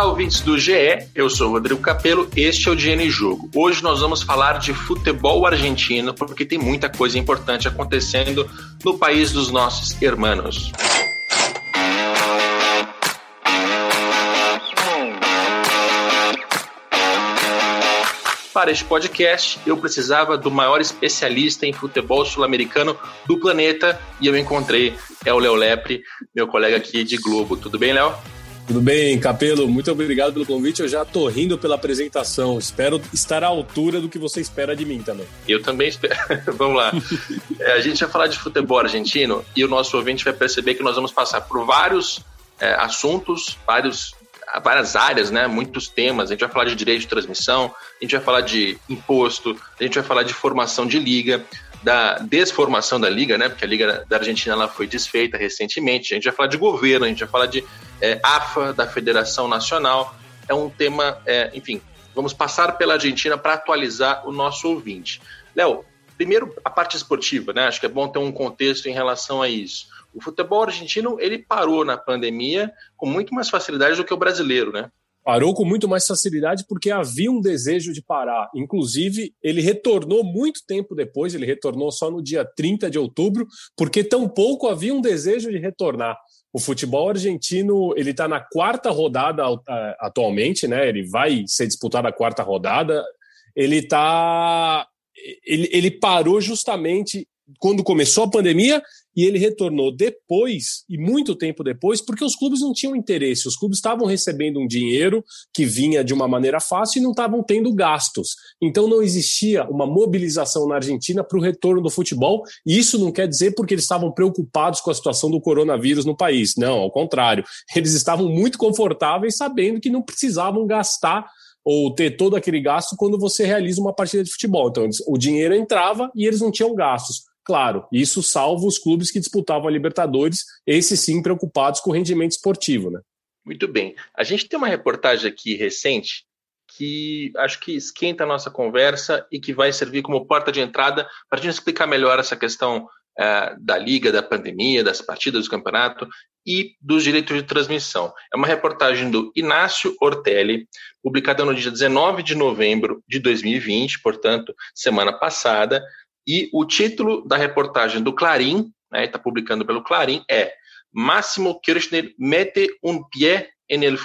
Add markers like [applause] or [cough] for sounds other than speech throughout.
Olá, ouvintes do GE, eu sou Rodrigo Capello, este é o Dinheiro Jogo. Hoje nós vamos falar de futebol argentino, porque tem muita coisa importante acontecendo no país dos nossos hermanos. Para este podcast, eu precisava do maior especialista em futebol sul-americano do planeta e eu encontrei, é o Léo Lepre, meu colega aqui de Globo. Tudo bem, Léo? Tudo bem, Capelo? Muito obrigado pelo convite. Eu já tô rindo pela apresentação. Espero estar à altura do que você espera de mim também. Eu também espero. [laughs] vamos lá. É, a gente vai falar de futebol argentino e o nosso ouvinte vai perceber que nós vamos passar por vários é, assuntos, vários, várias áreas, né? Muitos temas. A gente vai falar de direito de transmissão, a gente vai falar de imposto, a gente vai falar de formação de liga da desformação da liga, né? Porque a liga da Argentina ela foi desfeita recentemente. A gente vai falar de governo, a gente vai falar de é, AFA, da Federação Nacional. É um tema, é, enfim, vamos passar pela Argentina para atualizar o nosso ouvinte. Léo, primeiro a parte esportiva, né? Acho que é bom ter um contexto em relação a isso. O futebol argentino ele parou na pandemia com muito mais facilidade do que o brasileiro, né? Parou com muito mais facilidade porque havia um desejo de parar. Inclusive, ele retornou muito tempo depois, ele retornou só no dia 30 de outubro, porque tampouco havia um desejo de retornar. O futebol argentino ele está na quarta rodada atualmente, né? Ele vai ser disputado a quarta rodada. Ele tá, ele, ele parou justamente quando começou a pandemia e ele retornou depois, e muito tempo depois, porque os clubes não tinham interesse. Os clubes estavam recebendo um dinheiro que vinha de uma maneira fácil e não estavam tendo gastos. Então não existia uma mobilização na Argentina para o retorno do futebol, e isso não quer dizer porque eles estavam preocupados com a situação do coronavírus no país. Não, ao contrário. Eles estavam muito confortáveis sabendo que não precisavam gastar ou ter todo aquele gasto quando você realiza uma partida de futebol. Então, o dinheiro entrava e eles não tinham gastos. Claro, isso salva os clubes que disputavam a Libertadores, esses sim preocupados com o rendimento esportivo, né? Muito bem. A gente tem uma reportagem aqui recente que acho que esquenta a nossa conversa e que vai servir como porta de entrada para a gente explicar melhor essa questão uh, da liga, da pandemia, das partidas do campeonato e dos direitos de transmissão. É uma reportagem do Inácio Ortelli, publicada no dia 19 de novembro de 2020, portanto, semana passada, e o título da reportagem do Clarim, está né, publicando pelo Clarim, é Máximo Kirchner mete um pé en el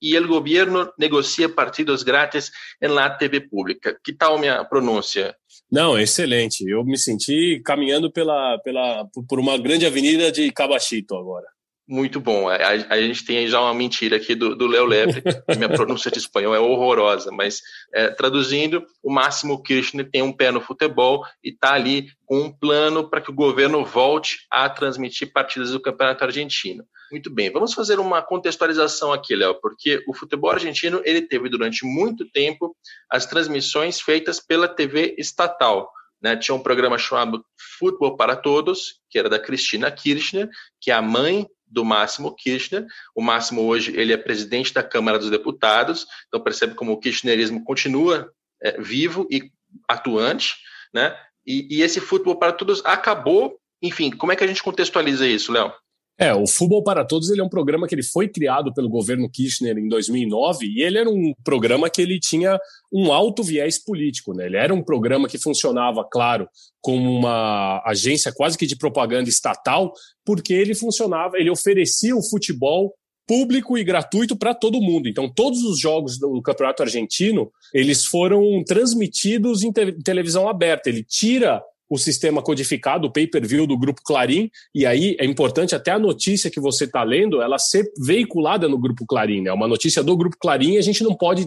y el gobierno negocia partidos grátis en la TV pública. Que tal minha pronúncia? Não, excelente. Eu me senti caminhando pela, pela, por uma grande avenida de Cabachito agora. Muito bom. A, a, gente tem já uma mentira aqui do Léo Lepre, minha [laughs] pronúncia de espanhol é horrorosa, mas é, traduzindo, o Máximo Kirchner tem um pé no futebol e está ali com um plano para que o governo volte a transmitir partidas do Campeonato Argentino. Muito bem, vamos fazer uma contextualização aqui, Léo, porque o futebol argentino ele teve durante muito tempo as transmissões feitas pela TV estatal. Né, tinha um programa chamado Futebol para Todos, que era da Cristina Kirchner, que é a mãe do Máximo Kirchner. O Máximo hoje ele é presidente da Câmara dos Deputados, então percebe como o kirchnerismo continua é, vivo e atuante, né? E, e esse futebol para todos acabou. Enfim, como é que a gente contextualiza isso, Léo? É, o Futebol para Todos ele é um programa que ele foi criado pelo governo Kirchner em 2009 e ele era um programa que ele tinha um alto viés político, né? Ele era um programa que funcionava, claro, como uma agência quase que de propaganda estatal, porque ele funcionava, ele oferecia o futebol público e gratuito para todo mundo. Então, todos os jogos do Campeonato Argentino, eles foram transmitidos em te televisão aberta. Ele tira o sistema codificado, o pay-per-view do Grupo Clarim, e aí é importante até a notícia que você está lendo, ela ser veiculada no Grupo Clarim, né? É uma notícia do Grupo Clarim a gente não pode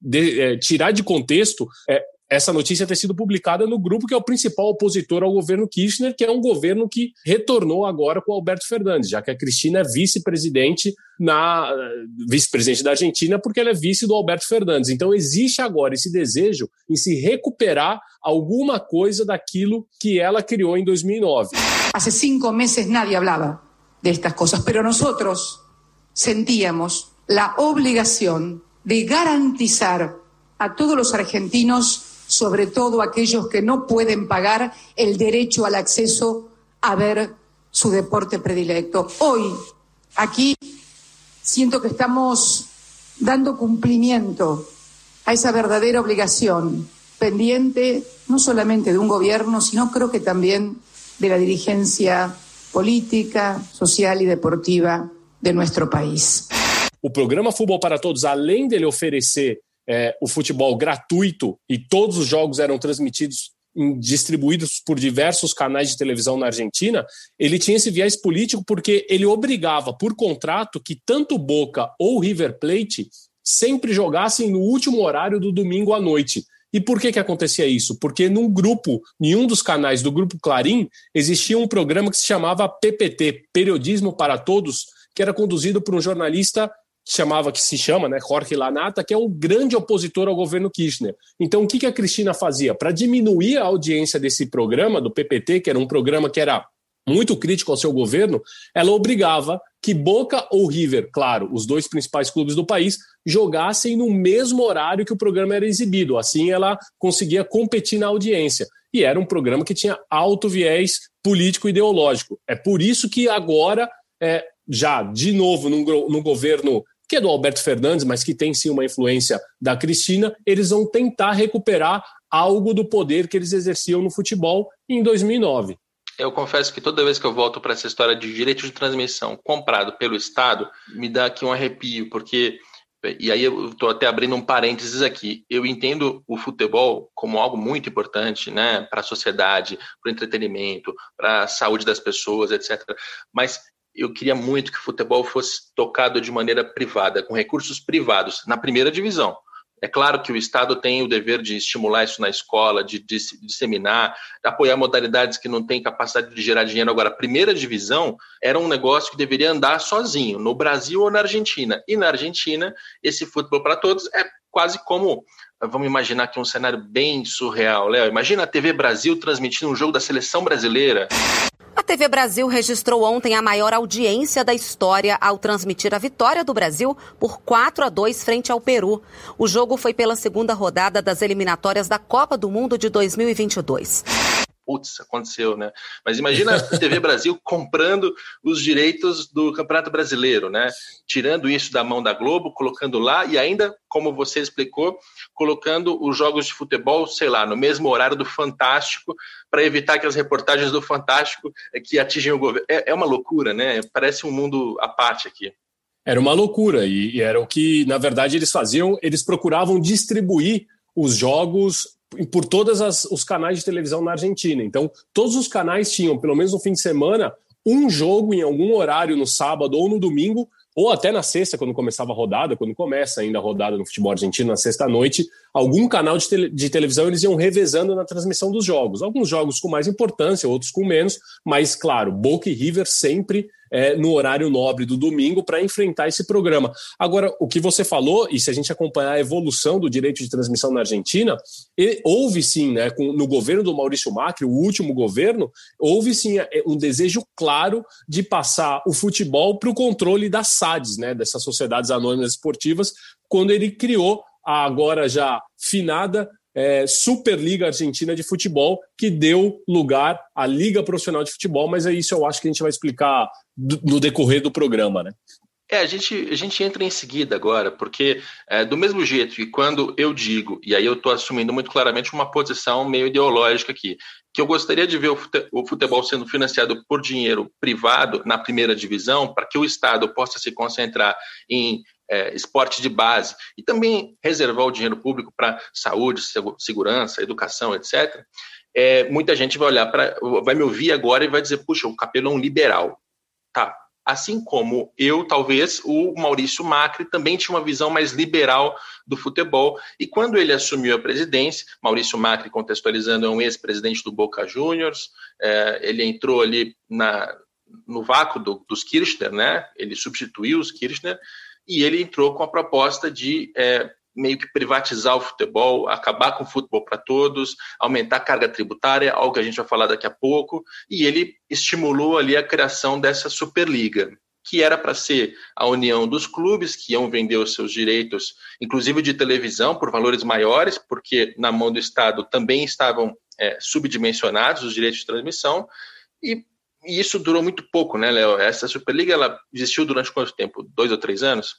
de, é, tirar de contexto é, essa notícia ter sido publicada no grupo que é o principal opositor ao governo Kirchner, que é um governo que retornou agora com Alberto Fernandes, já que a Cristina é vice-presidente na vice-presidente da Argentina, porque ela é vice do Alberto Fernandes. Então existe agora esse desejo em se recuperar alguma coisa daquilo que ela criou em 2009. Há cinco meses nadie hablava de estas cosas, pero nosotros sentíamos la obligación de garantizar a todos los argentinos sobre todo aquellos que no pueden pagar el derecho al acceso a ver su deporte predilecto. Hoy, aquí, siento que estamos dando cumplimiento a esa verdadera obligación pendiente no solamente de un gobierno, sino creo que también de la dirigencia política, social y deportiva de nuestro país. O programa Futebol para Todos, além dele oferecer é, o futebol gratuito e todos os jogos eram transmitidos distribuídos por diversos canais de televisão na Argentina, ele tinha esse viés político porque ele obrigava por contrato que tanto Boca ou River Plate sempre jogassem no último horário do domingo à noite. E por que, que acontecia isso? Porque num grupo, em um dos canais do grupo Clarim, existia um programa que se chamava PPT, Periodismo para Todos, que era conduzido por um jornalista chamava que se chama, né, Jorge Lanata, que é um grande opositor ao governo Kirchner. Então, o que, que a Cristina fazia? Para diminuir a audiência desse programa, do PPT, que era um programa que era muito crítico ao seu governo, ela obrigava que Boca ou River, claro, os dois principais clubes do país, jogassem no mesmo horário que o programa era exibido. Assim, ela conseguia competir na audiência. E era um programa que tinha alto viés político-ideológico. É por isso que agora, é, já de novo, no, no governo que é do Alberto Fernandes, mas que tem sim uma influência da Cristina, eles vão tentar recuperar algo do poder que eles exerciam no futebol em 2009. Eu confesso que toda vez que eu volto para essa história de direito de transmissão comprado pelo Estado, me dá aqui um arrepio, porque e aí eu estou até abrindo um parênteses aqui. Eu entendo o futebol como algo muito importante, né, para a sociedade, para o entretenimento, para a saúde das pessoas, etc. Mas eu queria muito que o futebol fosse tocado de maneira privada, com recursos privados, na primeira divisão. É claro que o Estado tem o dever de estimular isso na escola, de, de, de disseminar, de apoiar modalidades que não têm capacidade de gerar dinheiro. Agora, a primeira divisão era um negócio que deveria andar sozinho, no Brasil ou na Argentina. E na Argentina, esse futebol para todos é quase como vamos imaginar aqui um cenário bem surreal, Léo. Imagina a TV Brasil transmitindo um jogo da seleção brasileira. A TV Brasil registrou ontem a maior audiência da história ao transmitir a vitória do Brasil por 4 a 2 frente ao Peru. O jogo foi pela segunda rodada das eliminatórias da Copa do Mundo de 2022 putz, aconteceu, né? Mas imagina a TV Brasil comprando os direitos do Campeonato Brasileiro, né? Tirando isso da mão da Globo, colocando lá e ainda, como você explicou, colocando os jogos de futebol, sei lá, no mesmo horário do Fantástico, para evitar que as reportagens do Fantástico eh, que atingem o governo. É, é uma loucura, né? Parece um mundo à parte aqui. Era uma loucura e, e era o que, na verdade, eles faziam. Eles procuravam distribuir os jogos por todos os canais de televisão na Argentina. Então, todos os canais tinham, pelo menos no fim de semana, um jogo em algum horário no sábado ou no domingo, ou até na sexta, quando começava a rodada, quando começa ainda a rodada no futebol argentino, na sexta-noite, algum canal de, tele, de, televisão eles iam revezando na transmissão dos jogos. Alguns jogos com mais importância, outros com menos, mas, claro, Boca e River sempre é, no horário nobre do domingo para enfrentar esse programa. Agora, o que você falou, e se a gente acompanhar a evolução do direito de transmissão na Argentina, houve sim, né, com, no governo do Maurício Macri, o último governo, houve sim é, um desejo claro de passar o futebol para o controle das SADs, né, dessas sociedades anônimas esportivas, quando ele criou a agora já finada é, Superliga Argentina de Futebol, que deu lugar à Liga Profissional de Futebol, mas é isso eu acho que a gente vai explicar do, no decorrer do programa, né? É, a gente, a gente entra em seguida agora, porque é, do mesmo jeito que quando eu digo, e aí eu estou assumindo muito claramente uma posição meio ideológica aqui, que eu gostaria de ver o futebol sendo financiado por dinheiro privado na primeira divisão, para que o Estado possa se concentrar em é, esporte de base e também reservar o dinheiro público para saúde, segurança, educação, etc. É, muita gente vai olhar para, vai me ouvir agora e vai dizer, puxa, o Capelo é um liberal. Tá. Assim como eu, talvez, o Maurício Macri também tinha uma visão mais liberal do futebol. E quando ele assumiu a presidência, Maurício Macri, contextualizando, é um ex-presidente do Boca Juniors, é, ele entrou ali na, no vácuo do, dos Kirchner, né? Ele substituiu os Kirchner e ele entrou com a proposta de é, meio que privatizar o futebol, acabar com o futebol para todos, aumentar a carga tributária, algo que a gente vai falar daqui a pouco, e ele estimulou ali a criação dessa Superliga, que era para ser a união dos clubes que iam vender os seus direitos, inclusive de televisão, por valores maiores, porque na mão do Estado também estavam é, subdimensionados os direitos de transmissão, e e isso durou muito pouco, né, Léo? Essa Superliga ela existiu durante quanto tempo? Dois ou três anos?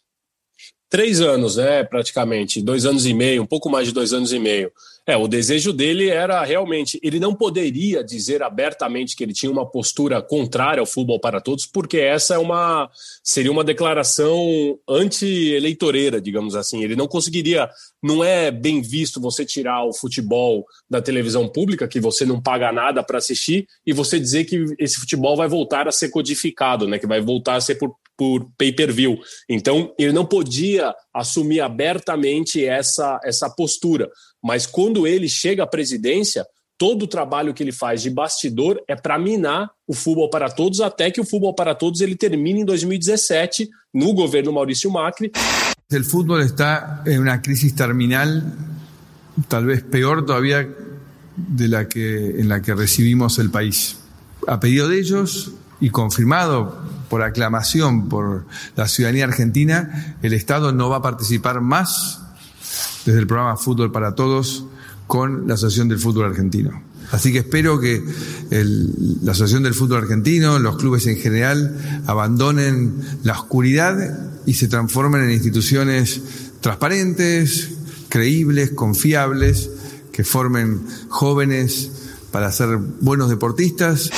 Três anos, né, praticamente, dois anos e meio, um pouco mais de dois anos e meio. É, o desejo dele era realmente. Ele não poderia dizer abertamente que ele tinha uma postura contrária ao futebol para todos, porque essa é uma seria uma declaração anti-eleitoreira, digamos assim. Ele não conseguiria. Não é bem visto você tirar o futebol da televisão pública, que você não paga nada para assistir, e você dizer que esse futebol vai voltar a ser codificado, né? Que vai voltar a ser por por pay-per-view. Então, ele não podia assumir abertamente essa, essa postura. Mas quando ele chega à presidência, todo o trabalho que ele faz de bastidor é para minar o futebol para todos, até que o futebol para todos ele termine em 2017, no governo Maurício Macri. O futebol está em uma crise terminal, talvez pior todavía de la que, en la que recibimos el país. A pedido de ellos y confirmado por aclamación por la ciudadanía argentina, el Estado no va a participar más desde el programa Fútbol para Todos con la Asociación del Fútbol Argentino. Así que espero que la Asociación del Fútbol Argentino, los clubes en general, abandonen la oscuridad y se transformen en instituciones transparentes, creíbles, confiables, que formen jóvenes para ser buenos deportistas.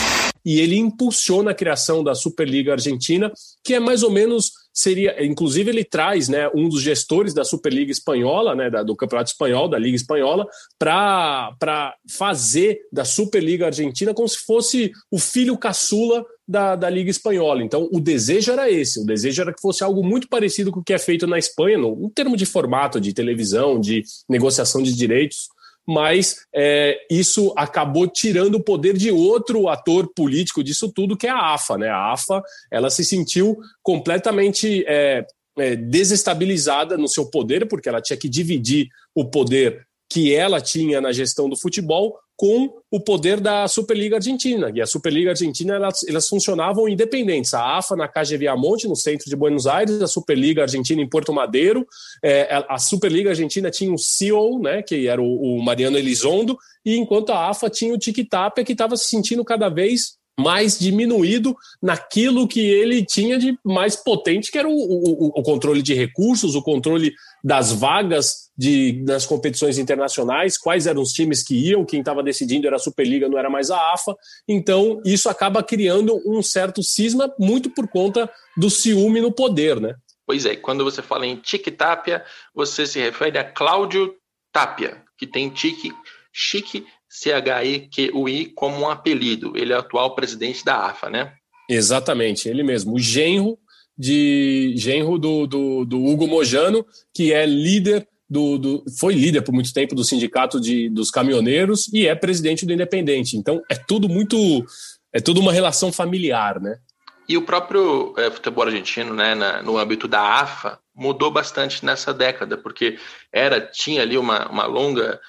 E ele impulsiona a criação da Superliga Argentina, que é mais ou menos seria, inclusive ele traz, né, um dos gestores da Superliga espanhola, né, da, do Campeonato Espanhol, da Liga Espanhola, para fazer da Superliga Argentina como se fosse o filho caçula da, da Liga Espanhola. Então, o desejo era esse: o desejo era que fosse algo muito parecido com o que é feito na Espanha, no, em termos de formato, de televisão, de negociação de direitos mas é, isso acabou tirando o poder de outro ator político disso tudo, que é a AFA. Né? A AFA ela se sentiu completamente é, é, desestabilizada no seu poder, porque ela tinha que dividir o poder que ela tinha na gestão do futebol com o poder da Superliga Argentina. E a Superliga Argentina, elas, elas funcionavam independentes. A AFA na Caja Viamonte, no centro de Buenos Aires, a Superliga Argentina em Porto Madeiro. É, a Superliga Argentina tinha um CEO, né, que era o, o Mariano Elizondo, e enquanto a AFA tinha o Tic Tapia, que estava se sentindo cada vez mais diminuído naquilo que ele tinha de mais potente, que era o, o, o, controle de recursos, o controle das vagas de, nas competições internacionais, quais eram os times que iam, quem estava decidindo era a Superliga, não era mais a AFA. Então, isso acaba criando um certo cisma, muito por conta do ciúme no poder, né? Pois é, quando você fala em Tique Tapia, você se refere a Cláudio Tapia, que tem tique, chique C-H-E-Q-U-I como um apelido. Ele é o atual presidente da AFA, né? Exatamente, ele mesmo. O genro de genro do, do, do Hugo Mojano, que é líder do, do, foi líder por muito tempo do sindicato de, dos caminhoneiros e é presidente do Independente. Então é tudo muito é tudo uma relação familiar, né? E o próprio é, futebol argentino, né, na, no âmbito da AFA, mudou bastante nessa década, porque era tinha ali uma, uma longa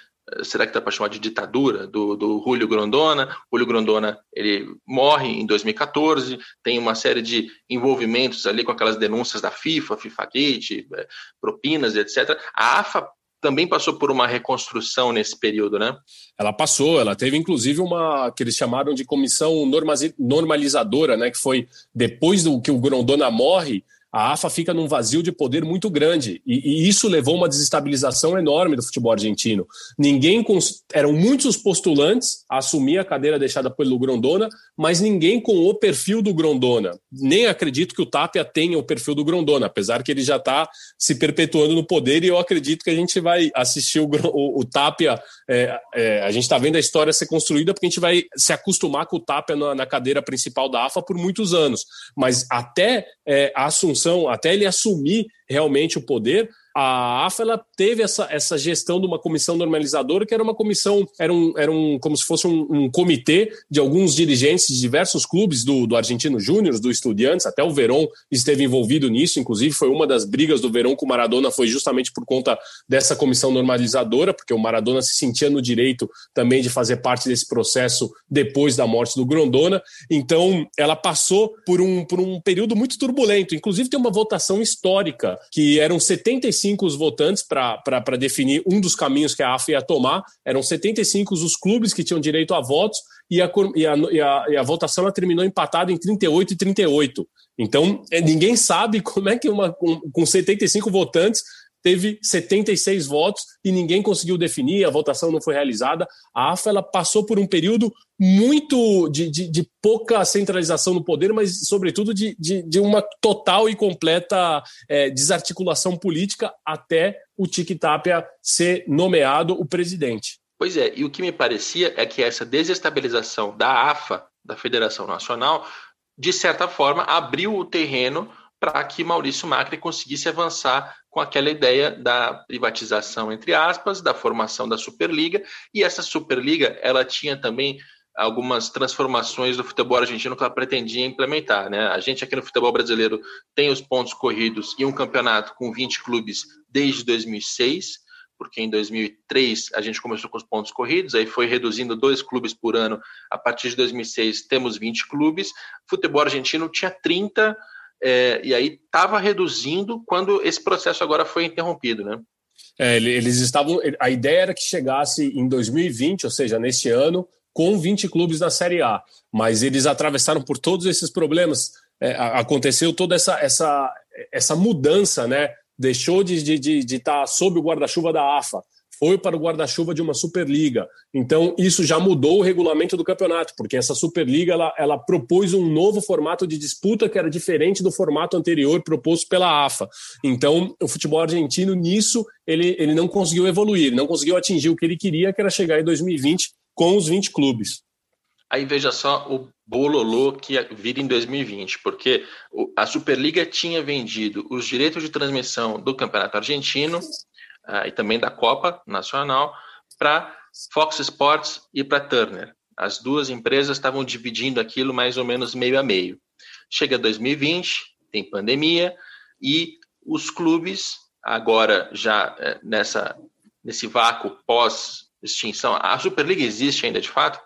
será que dá para chamar de ditadura do, do Julio Grondona. Julio Grondona ele morre em 2014, tem uma série de envolvimentos ali com aquelas denúncias da FIFA, FIFA Gate, é, propinas, etc. A AFA também passou por uma reconstrução nesse período, né? Ela passou, ela teve inclusive uma que eles chamaram de comissão normalizadora, né? Que foi depois do que o Grondona morre, a AFA fica num vazio de poder muito grande e, e isso levou uma desestabilização enorme do futebol argentino. Ninguém cons... eram muitos os postulantes a assumir a cadeira deixada pelo Grondona, mas ninguém com o perfil do Grondona. Nem acredito que o Tapia tenha o perfil do Grondona, apesar que ele já está se perpetuando no poder e eu acredito que a gente vai assistir o, o, o Tapia. É, é, a gente está vendo a história ser construída porque a gente vai se acostumar com o Tapia na, na cadeira principal da AFA por muitos anos, mas até é, a assunção até ele assumir realmente o poder, a AFA ela teve essa, essa gestão de uma comissão normalizadora, que era uma comissão, era um, era um como se fosse um, um comitê de alguns dirigentes de diversos clubes do, do Argentino Júnior, do Estudiantes, até o Verón esteve envolvido nisso, inclusive foi uma das brigas do Verón com o Maradona, foi justamente por conta dessa comissão normalizadora, porque o Maradona se sentia no direito também de fazer parte desse processo depois da morte do Grondona. Então, ela passou por um, por um período muito turbulento, inclusive tem uma votação histórica que eram 75 os votantes para definir um dos caminhos que a AFA ia tomar, eram 75 os clubes que tinham direito a votos, e a, e a, e a, e a votação ela terminou empatada em 38 e 38. Então, é, ninguém sabe como é que uma, com, com 75 votantes teve 76 votos e ninguém conseguiu definir, a votação não foi realizada. A AFA ela passou por um período muito de, de, de pouca centralização no poder, mas, sobretudo, de, de, de uma total e completa é, desarticulação política até o Tic Tapia ser nomeado o presidente. Pois é, e o que me parecia é que essa desestabilização da AFA, da Federação Nacional, de certa forma, abriu o terreno para que Maurício Macri conseguisse avançar com aquela ideia da privatização, entre aspas, da formação da Superliga. E essa Superliga, ela tinha também algumas transformações do futebol argentino que ela pretendia implementar. Né? A gente aqui no futebol brasileiro tem os pontos corridos e um campeonato com 20 clubes desde 2006, porque em 2003 a gente começou com os pontos corridos, aí foi reduzindo dois clubes por ano. A partir de 2006 temos 20 clubes. Futebol argentino tinha 30 é, e aí estava reduzindo quando esse processo agora foi interrompido, né? É, eles estavam. A ideia era que chegasse em 2020, ou seja, neste ano, com 20 clubes na Série A. Mas eles atravessaram por todos esses problemas. É, aconteceu toda essa, essa, essa mudança, né? Deixou de estar de, de tá sob o guarda-chuva da AFA foi para o guarda-chuva de uma Superliga. Então, isso já mudou o regulamento do campeonato, porque essa Superliga ela, ela propôs um novo formato de disputa que era diferente do formato anterior proposto pela AFA. Então, o futebol argentino, nisso, ele, ele não conseguiu evoluir, não conseguiu atingir o que ele queria, que era chegar em 2020 com os 20 clubes. Aí veja só o bololô que vira em 2020, porque a Superliga tinha vendido os direitos de transmissão do Campeonato Argentino uh, e também da Copa Nacional para Fox Sports e para Turner. As duas empresas estavam dividindo aquilo mais ou menos meio a meio. Chega 2020, tem pandemia e os clubes agora já é, nessa nesse vácuo pós extinção, a Superliga existe ainda de fato?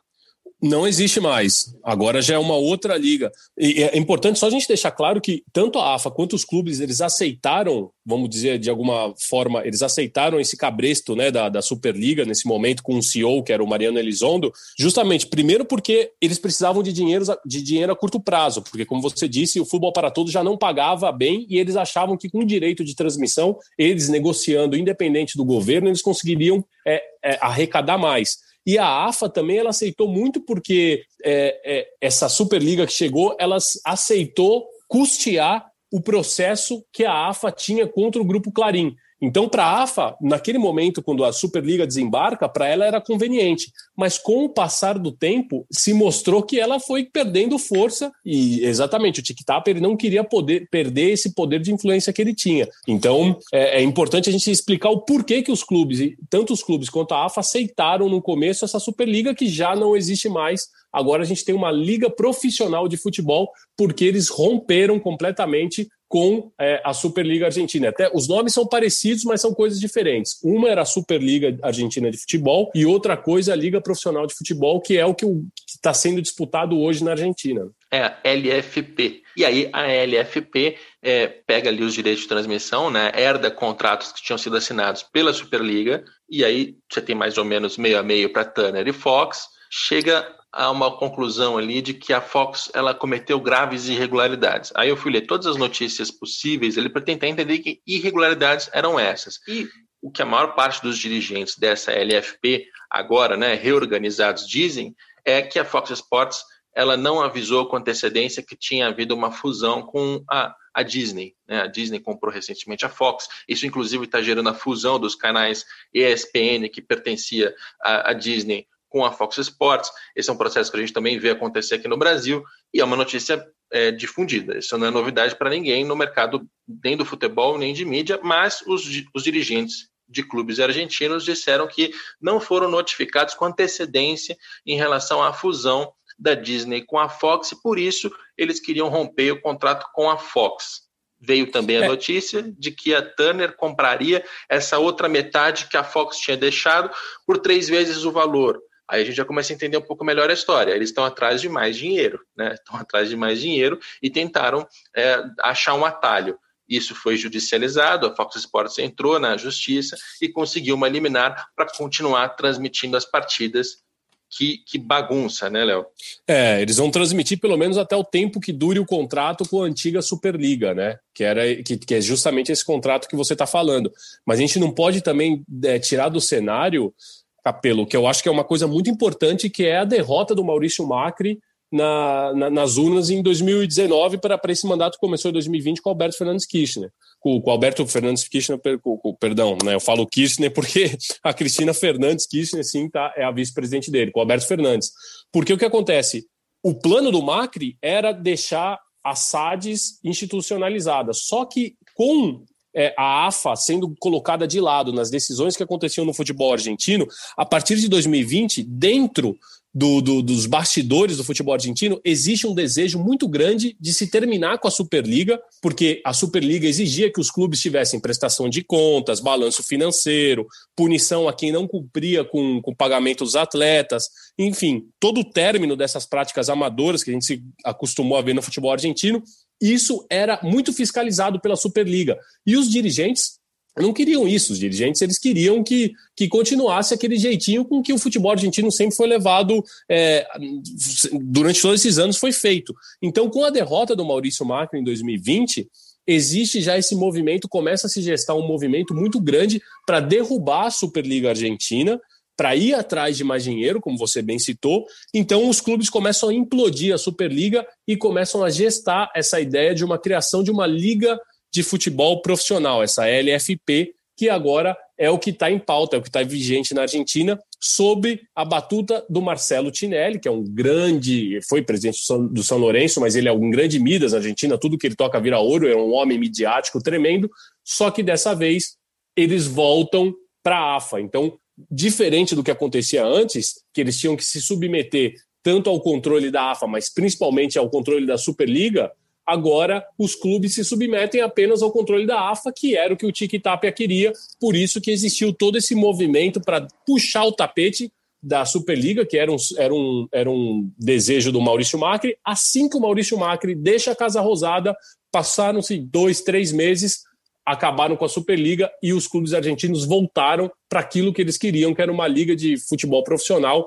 Não existe mais. Agora já é uma outra liga. E é importante só a gente deixar claro que tanto a AFA quanto os clubes eles aceitaram, vamos dizer de alguma forma, eles aceitaram esse cabresto né, da, da Superliga nesse momento com o CEO, que era o Mariano Elizondo, justamente, primeiro porque eles precisavam de dinheiro, de dinheiro a curto prazo, porque, como você disse, o futebol para todos já não pagava bem e eles achavam que com o direito de transmissão, eles negociando independente do governo, eles conseguiriam é, é, arrecadar mais. E a AFA também ela aceitou muito porque é, é, essa Superliga que chegou, ela aceitou custear o processo que a AFA tinha contra o Grupo Clarim. Então, para a AFA, naquele momento, quando a Superliga desembarca, para ela era conveniente. Mas com o passar do tempo, se mostrou que ela foi perdendo força e, exatamente, o TikTok ele não queria poder perder esse poder de influência que ele tinha. Então, é, é importante a gente explicar o porquê que os clubes, tanto os clubes quanto a AFA, aceitaram no começo essa Superliga que já não existe mais Agora a gente tem uma liga profissional de futebol porque eles romperam completamente com é, a Superliga Argentina. Até os nomes são parecidos, mas são coisas diferentes. Uma era a Superliga Argentina de Futebol e outra coisa a Liga Profissional de Futebol, que é o que está sendo disputado hoje na Argentina. É a LFP. E aí a LFP é, pega ali os direitos de transmissão, né, herda contratos que tinham sido assinados pela Superliga, e aí você tem mais ou menos meio a meio para Turner e Fox. Chega a uma conclusão ali de que a Fox ela cometeu graves irregularidades. Aí eu fui ler todas as notícias possíveis ali para tentar entender que irregularidades eram essas. E o que a maior parte dos dirigentes dessa LFP agora, né, reorganizados dizem é que a Fox Sports ela não avisou com antecedência que tinha havido uma fusão com a, a Disney. Né? A Disney comprou recentemente a Fox. Isso, inclusive, está gerando a fusão dos canais ESPN, que pertencia à Disney, com a Fox Sports. Esse é um processo que a gente também vê acontecer aqui no Brasil e é uma notícia é, difundida. Isso não é novidade para ninguém no mercado nem do futebol nem de mídia, mas os, os dirigentes de clubes argentinos disseram que não foram notificados com antecedência em relação à fusão da Disney com a Fox e por isso eles queriam romper o contrato com a Fox. Veio também a é. notícia de que a Turner compraria essa outra metade que a Fox tinha deixado por três vezes o valor. Aí a gente já começa a entender um pouco melhor a história. Eles estão atrás de mais dinheiro, né? [laughs] Estão atrás de mais dinheiro e tentaram é, achar um atalho. Isso foi judicializado, a Fox Sports entrou na justiça e conseguiu uma liminar para continuar transmitindo as partidas que, que, bagunça, né, Léo? É, eles vão transmitir pelo menos até o tempo que dure o contrato com a antiga Superliga, né? Que, era, que, que é justamente esse contrato que você está falando. Mas a gente não pode também é, tirar do cenário, Capelo, que eu acho que é uma coisa muito importante, que é a derrota do Maurício Macri na, na, nas urnas em 2019 para esse mandato que começou em 2020 com Alberto Fernandes Kirchner. Com, com Alberto Fernandes Kirchner, com, com, perdão, né, eu falo Kirchner porque [laughs] a Cristina Fernandes Kirchner, sim, tá, é a vice-presidente dele, com Alberto Fernandes. Porque o que acontece? O plano do Macri era deixar a SADES institucionalizada, só que com é, a AFA sendo colocada de lado nas decisões que aconteciam no futebol argentino, a partir de 2020, dentro do, do, dos bastidores do futebol argentino, existe um desejo muito grande de se terminar com a Superliga, porque a Superliga exigia que os clubes tivessem prestação de contas, balanço financeiro, punição a quem não cumpria com, com pagamento dos atletas, enfim, todo o término dessas práticas amadoras que a gente se acostumou a ver no futebol argentino, isso era muito fiscalizado pela Superliga. E os dirigentes não queriam isso. Os dirigentes eles queriam que, que continuasse aquele jeitinho com que o futebol argentino sempre foi levado é, durante todos esses anos foi feito. Então, com a derrota do Maurício Macri em 2020, existe já esse movimento, começa a se gestar um movimento muito grande para derrubar a Superliga Argentina, para ir atrás de mais dinheiro, como você bem citou. Então, os clubes começam a implodir a Superliga e começam a gestar essa ideia de uma criação de uma liga de futebol profissional, essa LFP, que agora é o que está em pauta, é o que está vigente na Argentina, sob a batuta do Marcelo Tinelli, que é um grande, foi presidente do São Lourenço, mas ele é um grande Midas na Argentina, tudo que ele toca vira ouro, é um homem midiático tremendo, só que dessa vez eles voltam para a AFA. Então, diferente do que acontecia antes, que eles tinham que se submeter tanto ao controle da AFA, mas principalmente ao controle da Superliga, Agora, os clubes se submetem apenas ao controle da AFA, que era o que o Tique Tapia queria, por isso que existiu todo esse movimento para puxar o tapete da Superliga, que era um, era, um, era um desejo do Maurício Macri. Assim que o Maurício Macri deixa a Casa Rosada, passaram-se dois, três meses, acabaram com a Superliga e os clubes argentinos voltaram para aquilo que eles queriam, que era uma liga de futebol profissional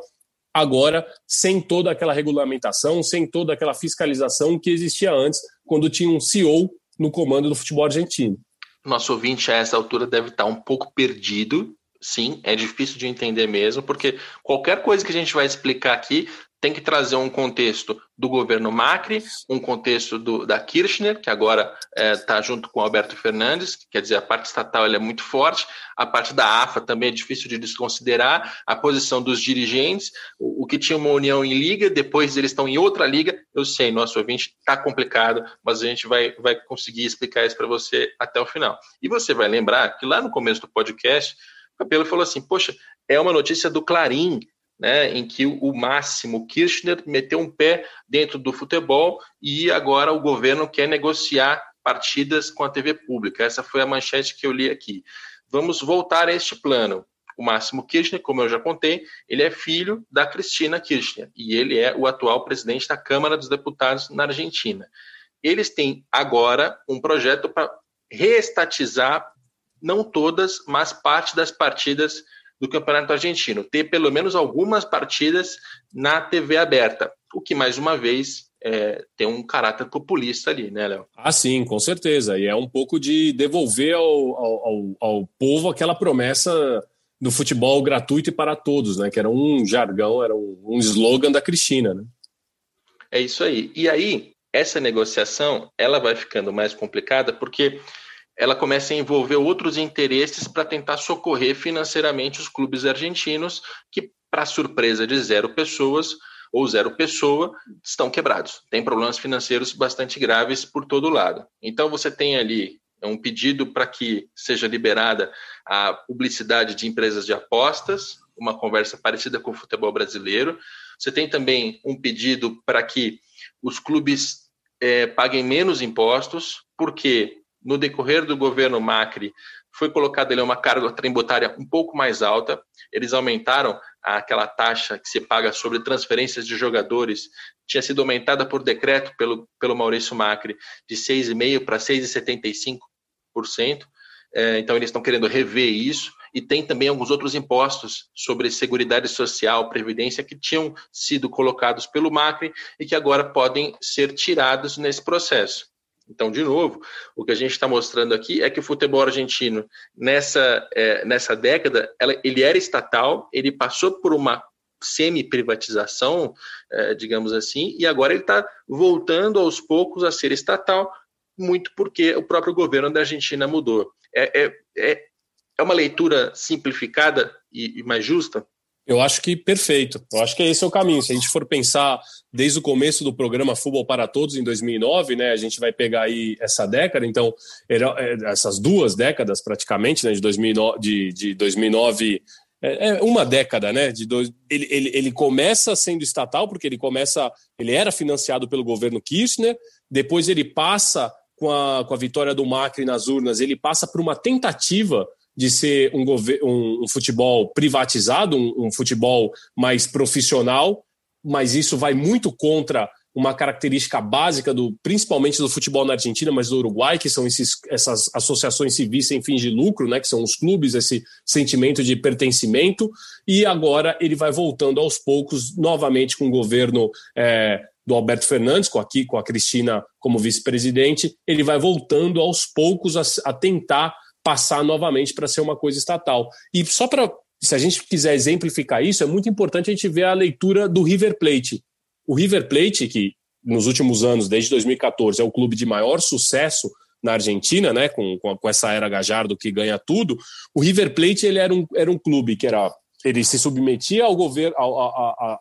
agora sem toda aquela regulamentação, sem toda aquela fiscalização que existia antes, quando tinha um CEO no comando do futebol argentino. Nosso ouvinte a essa altura deve estar um pouco perdido. Sim, é difícil de entender mesmo, porque qualquer coisa que a gente vai explicar aqui tem que trazer um contexto do governo Macri, um contexto do, da Kirchner, que agora está é, junto com Alberto Fernandes, quer dizer, a parte estatal é muito forte, a parte da AFA também é difícil de desconsiderar, a posição dos dirigentes, o, o que tinha uma união em liga, depois eles estão em outra liga, eu sei, nosso ouvinte está complicado, mas a gente vai, vai conseguir explicar isso para você até o final. E você vai lembrar que lá no começo do podcast, o Capelo falou assim, poxa, é uma notícia do Clarim, né, em que o Máximo Kirchner meteu um pé dentro do futebol e agora o governo quer negociar partidas com a TV pública. Essa foi a manchete que eu li aqui. Vamos voltar a este plano. O Máximo Kirchner, como eu já contei, ele é filho da Cristina Kirchner e ele é o atual presidente da Câmara dos Deputados na Argentina. Eles têm agora um projeto para reestatizar não todas, mas parte das partidas do Campeonato Argentino, ter pelo menos algumas partidas na TV aberta, o que mais uma vez é, tem um caráter populista ali, né, Léo? Ah, sim, com certeza. E é um pouco de devolver ao, ao, ao, povo aquela promessa do futebol gratuito e para todos, né? Que era um jargão, era um, um slogan da Cristina, né? É isso aí. E aí, essa negociação, ela vai ficando mais complicada porque ela começa a envolver outros interesses para tentar socorrer financeiramente os clubes argentinos, que, para surpresa de zero pessoas ou zero pessoa, estão quebrados. Tem problemas financeiros bastante graves por todo lado. Então, você tem ali um pedido para que seja liberada a publicidade de empresas de apostas, uma conversa parecida com o futebol brasileiro. Você tem também um pedido para que os clubes é, paguem menos impostos, porque no decorrer do governo Macri, foi colocada ali uma carga tributária um pouco mais alta. Eles aumentaram aquela taxa que se paga sobre transferências de jogadores, tinha sido aumentada por decreto pelo, pelo Maurício Macri de 6,5% para 6,75%, É, então, eles estão querendo rever isso. E tem também alguns outros impostos sobre Seguridade Social, Previdência, que tinham sido colocados pelo Macri e que agora podem ser tirados nesse processo. Então, de novo, o que a gente está mostrando aqui é que o futebol argentino, nessa, é, nessa década, ela, ele era estatal, ele passou por uma semi-privatização, é, digamos assim, e agora ele está voltando aos poucos a ser estatal, muito porque o próprio governo da Argentina mudou. É, é, é, é uma leitura simplificada e, e mais justa? Eu acho que perfeito. Eu acho que esse é o caminho. Se a gente for pensar desde o começo do programa Futebol para Todos, em 2009, né, a gente vai pegar aí essa década, então, é, essas duas décadas praticamente, né, de 2009, de, de 2009 é, é uma década, né? De dois, ele, ele, ele começa sendo estatal, porque ele começa. Ele era financiado pelo governo Kirchner, depois ele passa com a, com a vitória do Macri nas urnas, ele passa por uma tentativa de ser um, um, um futebol privatizado, um, um, futebol mais profissional, mas isso vai muito contra uma característica básica do, principalmente do futebol na Argentina, mas do Uruguai, que são esses, essas associações civis sem fins de lucro, né, que são os clubes, esse sentimento de pertencimento, e agora ele vai voltando aos poucos, novamente com o governo é, do Alberto Fernandes, com aqui com a Cristina como vice-presidente, ele vai voltando aos poucos a, a tentar passar novamente para ser uma coisa estatal. E só para, se a gente quiser exemplificar isso, é muito importante a gente ver a leitura do River Plate. O River Plate, que nos últimos anos, desde 2014, é o clube de maior sucesso na Argentina, né, com, com, essa era Gajardo que ganha tudo, o River Plate ele era um, era um clube que era ele se submetia ao governo,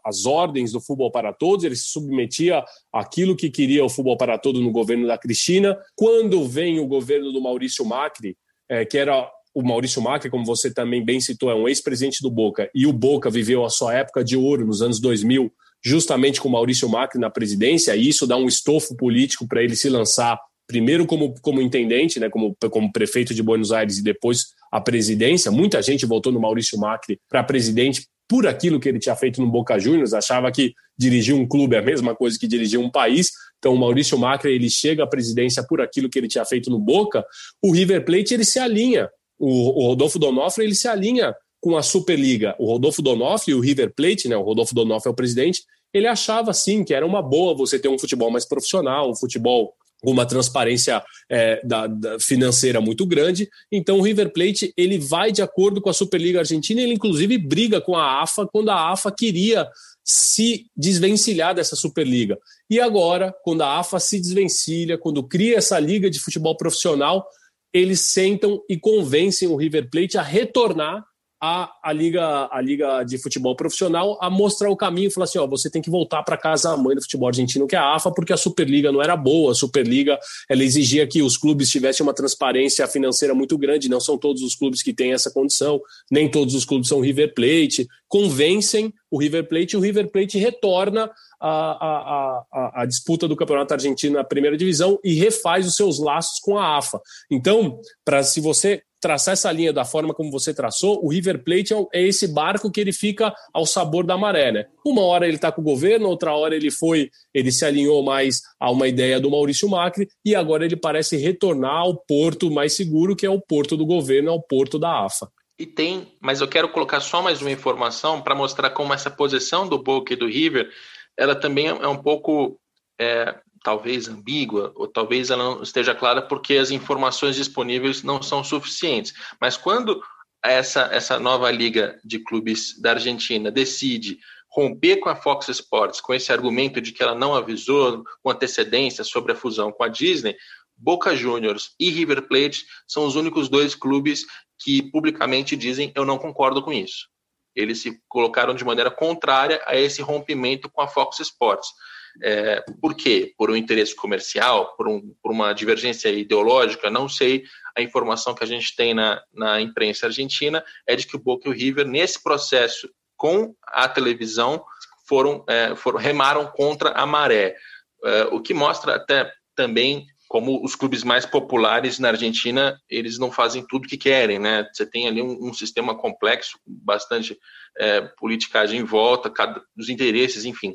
às ordens do futebol para todos, ele se submetia àquilo que queria o futebol para todos no governo da Cristina. Quando vem o governo do Maurício Macri, é, que era o Maurício Macri, como você também bem citou, é um ex-presidente do Boca, e o Boca viveu a sua época de ouro nos anos 2000, justamente com o Maurício Macri na presidência, e isso dá um estofo político para ele se lançar primeiro como, como intendente, né, como, como prefeito de Buenos Aires e depois a presidência. Muita gente votou no Maurício Macri para presidente por aquilo que ele tinha feito no Boca Juniors, achava que dirigir um clube é a mesma coisa que dirigir um país. Então, o Maurício Macri ele chega à presidência por aquilo que ele tinha feito no Boca. O River Plate ele se alinha. O, o Rodolfo Donofre ele se alinha com a Superliga. O Rodolfo Donofre e o River Plate, né? O Rodolfo Donofre é o presidente. Ele achava sim que era uma boa você ter um futebol mais profissional, um futebol uma transparência é, da, da financeira muito grande. Então o River Plate ele vai de acordo com a Superliga Argentina, ele inclusive briga com a AFA quando a AFA queria se desvencilhar dessa Superliga. E agora, quando a AFA se desvencilha, quando cria essa liga de futebol profissional, eles sentam e convencem o River Plate a retornar a, a, liga, a liga de futebol profissional a mostrar o caminho e falar assim: ó, você tem que voltar para casa a mãe do futebol argentino, que é a AFA, porque a Superliga não era boa. A Superliga ela exigia que os clubes tivessem uma transparência financeira muito grande. Não são todos os clubes que têm essa condição, nem todos os clubes são River Plate. Convencem o River Plate e o River Plate retorna a, a, a, disputa do Campeonato Argentino na primeira divisão e refaz os seus laços com a AFA. Então, para se você traçar essa linha da forma como você traçou, o River Plate é, é esse barco que ele fica ao sabor da maré, né? Uma hora ele está com o governo, outra hora ele foi, ele se alinhou mais a uma ideia do Maurício Macri e agora ele parece retornar ao porto mais seguro, que é o porto do governo, é o porto da AFA. E tem, mas eu quero colocar só mais uma informação para mostrar como essa posição do Boca e do River, ela também é um pouco é, talvez ambígua, ou talvez ela não esteja clara porque as informações disponíveis não são suficientes. Mas quando essa, essa nova liga de clubes da Argentina decide romper com a Fox Sports, com esse argumento de que ela não avisou com antecedência sobre a fusão com a Disney, Boca Juniors e River Plate são os únicos dois clubes que publicamente dizem eu não concordo com isso. Eles se colocaram de maneira contrária a esse rompimento com a Fox Sports. É, por quê? Por um interesse comercial, por, um, por, uma divergência ideológica? Não sei. A informação que a gente tem na, na imprensa argentina é de que o Boca e o River, nesse processo com a televisão, foram, é, foram remaram contra a maré. É, o que mostra até também como os clubes mais populares na Argentina, eles não fazem tudo que querem, né? Você tem ali um, um sistema complexo, bastante é, politicagem em volta, cada, os interesses, enfim.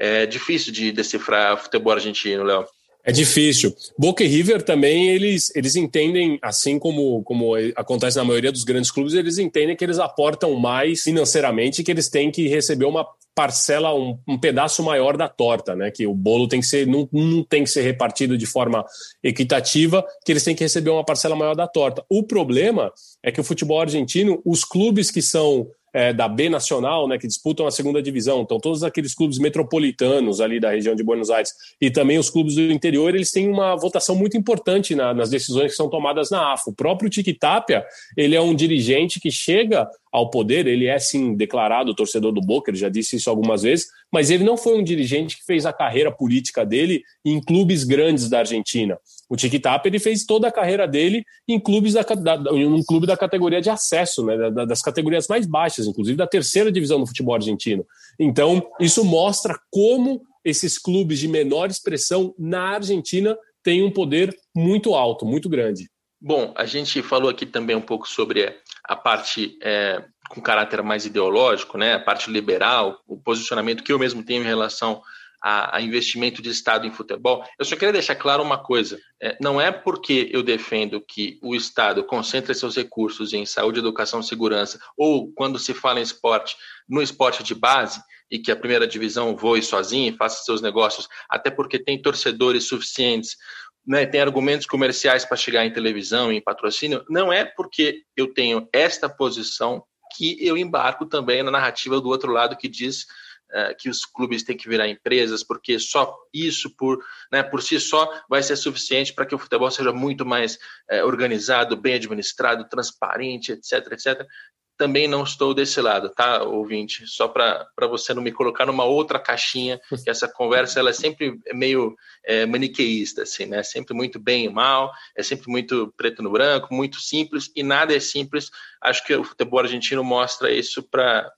É difícil de decifrar futebol argentino, Léo. É difícil. Boca e River também, eles, eles entendem, assim como, como acontece na maioria dos grandes clubes, eles entendem que eles aportam mais financeiramente, que eles têm que receber uma parcela, um, um, pedaço maior da torta, né? Que o bolo tem que ser, não, não tem que ser repartido de forma equitativa, que eles têm que receber uma parcela maior da torta. O problema é que o futebol argentino, os clubes que são é, da B Nacional, né, que disputam a segunda divisão. Então, todos aqueles clubes metropolitanos ali da região de Buenos Aires e também os clubes do interior, eles têm uma votação muito importante na, nas decisões que são tomadas na AFA. O próprio Tiki Tapia, ele é um dirigente que chega ao poder, ele é sim declarado torcedor do Boca, ele já disse isso algumas vezes, mas ele não foi um dirigente que fez a carreira política dele em clubes grandes da Argentina. O Tiki Tapia, ele fez toda a carreira dele em clubes da, da, um clube da categoria de acesso, né, da, das categorias mais baixas, inclusive da terceira divisão do futebol argentino. Então, isso mostra como esses clubes de menor expressão na Argentina têm um poder muito alto, muito grande. Bom, a gente falou aqui também um pouco sobre a parte é, com caráter mais ideológico, né, a parte liberal, o posicionamento que eu mesmo tenho em relação a, a, investimento de Estado em futebol. Eu só queria deixar claro uma coisa: é, não é porque eu defendo que o Estado concentre seus recursos em saúde, educação, segurança, ou quando se fala em esporte, no esporte de base, e que a primeira divisão voe sozinha e faça seus negócios, até porque tem torcedores suficientes. Né, tem argumentos comerciais para chegar em televisão, em patrocínio, não é porque eu tenho esta posição que eu embarco também na narrativa do outro lado que diz é, que os clubes têm que virar empresas, porque só isso por, né, por si só vai ser suficiente para que o futebol seja muito mais é, organizado, bem administrado, transparente, etc, etc. Também não estou desse lado, tá, ouvinte? Só para você não me colocar numa outra caixinha, que essa conversa ela é sempre meio é, maniqueísta, assim, né? Sempre muito bem e mal, é sempre muito preto no branco, muito simples, e nada é simples. Acho que o futebol argentino mostra isso para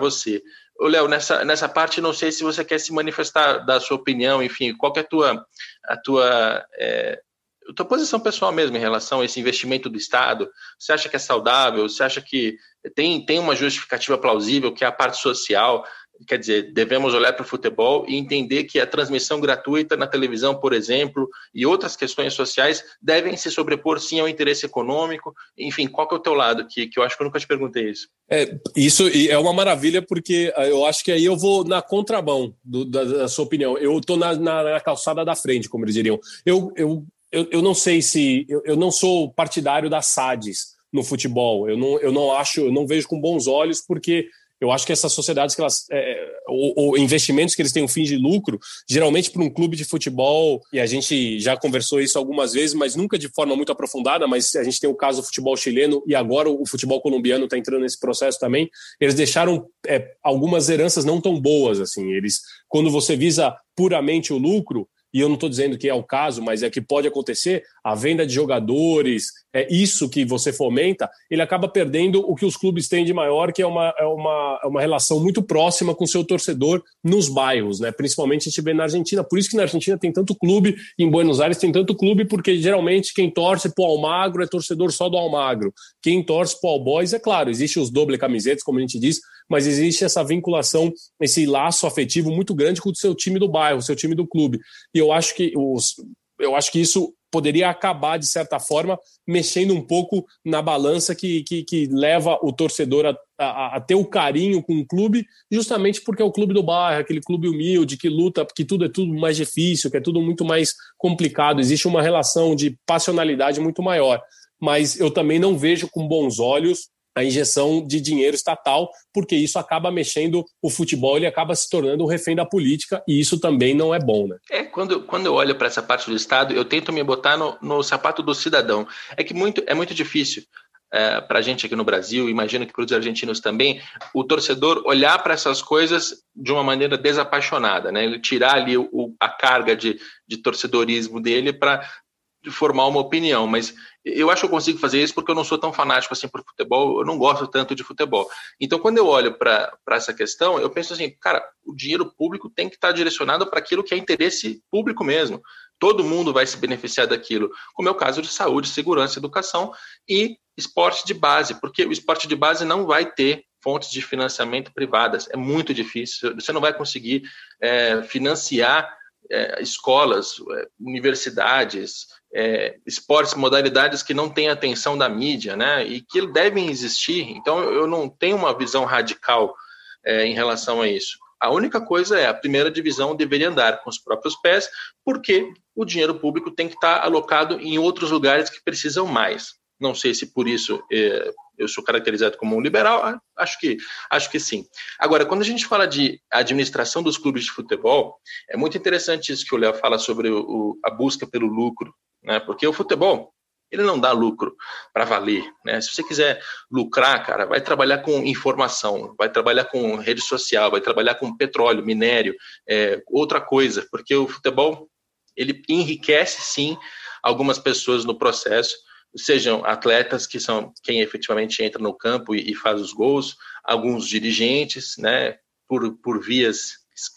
você. Léo, nessa, nessa parte, não sei se você quer se manifestar da sua opinião, enfim, qual é a tua, a tua, é, a tua posição pessoal mesmo em relação a esse investimento do Estado? Você acha que é saudável? Você acha que tem, tem uma justificativa plausível, que é a parte social? Quer dizer, devemos olhar para o futebol e entender que a transmissão gratuita na televisão, por exemplo, e outras questões sociais devem se sobrepor sim ao interesse econômico. Enfim, qual que é o teu lado? Que, que eu acho que eu nunca te perguntei isso. É, isso é uma maravilha, porque ah, eu acho que aí eu vou na contramão do, da, da, sua opinião. Eu estou na, na, na, calçada da frente, como eles diriam. Eu, eu, eu, eu não sei se. Eu, eu não sou partidário das SADs no futebol. Eu não, eu não acho, eu não vejo com bons olhos, porque eu acho que essas sociedades que elas, é, ou, ou, investimentos que eles têm um fim de lucro, geralmente para um clube de futebol, e a gente já conversou isso algumas vezes, mas nunca de forma muito aprofundada, mas a gente tem o caso do futebol chileno e agora o futebol colombiano está entrando nesse processo também. Eles deixaram é, algumas heranças não tão boas assim. Eles, quando você visa puramente o lucro, e eu não estou dizendo que é o caso, mas é que pode acontecer, a venda de jogadores, é isso que você fomenta, ele acaba perdendo o que os clubes têm de maior, que é uma, é uma, é uma relação muito próxima com o seu torcedor nos bairros, né? Principalmente a gente vê na Argentina. Por isso que na Argentina tem tanto clube, em Buenos Aires tem tanto clube, porque geralmente quem torce para o Almagro é torcedor só do Almagro. Quem torce para o Boys, é claro, existe os doble camisetas, como a gente diz, mas existe essa vinculação, esse laço afetivo muito grande com o seu time do bairro, o seu time do clube. E eu acho que os, eu acho que isso poderia acabar, de certa forma, mexendo um pouco na balança que, que, que leva o torcedor a, a, a, ter o carinho com o clube, justamente porque é o clube do bairro, aquele clube humilde que luta, que tudo é tudo mais difícil, que é tudo muito mais complicado, existe uma relação de passionalidade muito maior. Mas eu também não vejo com bons olhos a injeção de dinheiro estatal, porque isso acaba mexendo o futebol, ele acaba se tornando um refém da política, e isso também não é bom, né? É, quando, quando eu olho para essa parte do Estado, eu tento me botar no, no sapato do cidadão. É que muito, é muito difícil. É, para a gente aqui no Brasil, imagino que para os argentinos também, o torcedor olhar para essas coisas de uma maneira desapaixonada, né? Ele tirar ali o, a carga de, de torcedorismo dele para formar uma opinião, mas eu acho que eu consigo fazer isso porque eu não sou tão fanático assim por futebol, eu não gosto tanto de futebol. Então, quando eu olho para essa questão, eu penso assim, cara, o dinheiro público tem que estar direcionado para aquilo que é interesse público mesmo. Todo mundo vai se beneficiar daquilo, como é o caso de saúde, segurança, educação e esporte de base, porque o esporte de base não vai ter fontes de financiamento privadas, é muito difícil, você não vai conseguir é, financiar é, escolas, é, universidades, é, esportes, modalidades que não têm atenção da mídia, né? E que devem existir. Então, eu não tenho uma visão radical é, em relação a isso. A única coisa é a primeira divisão deveria andar com os próprios pés, porque o dinheiro público tem que estar alocado em outros lugares que precisam mais. Não sei se por isso é, eu sou caracterizado como um liberal, acho que, acho que sim. Agora, quando a gente fala de administração dos clubes de futebol, é muito interessante isso que o Léo fala sobre o, a busca pelo lucro, né? porque o futebol ele não dá lucro para valer. Né? Se você quiser lucrar, cara, vai trabalhar com informação, vai trabalhar com rede social, vai trabalhar com petróleo, minério, é, outra coisa, porque o futebol ele enriquece sim algumas pessoas no processo, sejam atletas que são quem efetivamente entra no campo e, e faz os gols, alguns dirigentes, né, por, por vias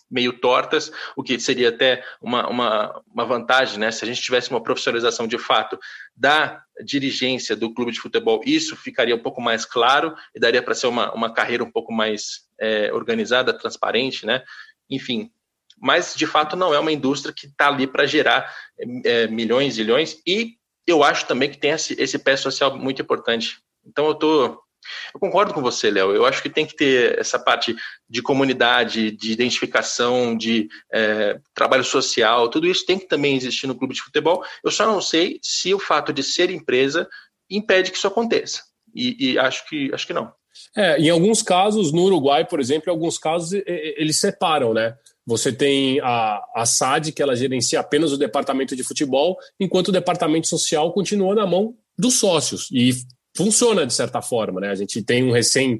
meio tortas, o que seria até uma, uma, uma vantagem, né? Se a gente tivesse uma profissionalização de fato da dirigência do clube de futebol, isso ficaria um pouco mais claro e daria para ser uma, uma carreira um pouco mais é, organizada, transparente, né? Enfim, mas de fato não é uma indústria que está ali para gerar é, milhões e milhões e eu acho também que tem esse, esse pé social muito importante. Então eu estou eu concordo com você, Léo. Eu acho que tem que ter essa parte de comunidade, de identificação, de é, trabalho social, tudo isso tem que também existir no clube de futebol. Eu só não sei se o fato de ser empresa impede que isso aconteça. E, e acho que acho que não. É, em alguns casos, no Uruguai, por exemplo, em alguns casos eles separam, né? Você tem a, a SAD, que ela gerencia apenas o departamento de futebol, enquanto o departamento social continua na mão dos sócios. E funciona de certa forma, né? A gente tem um recém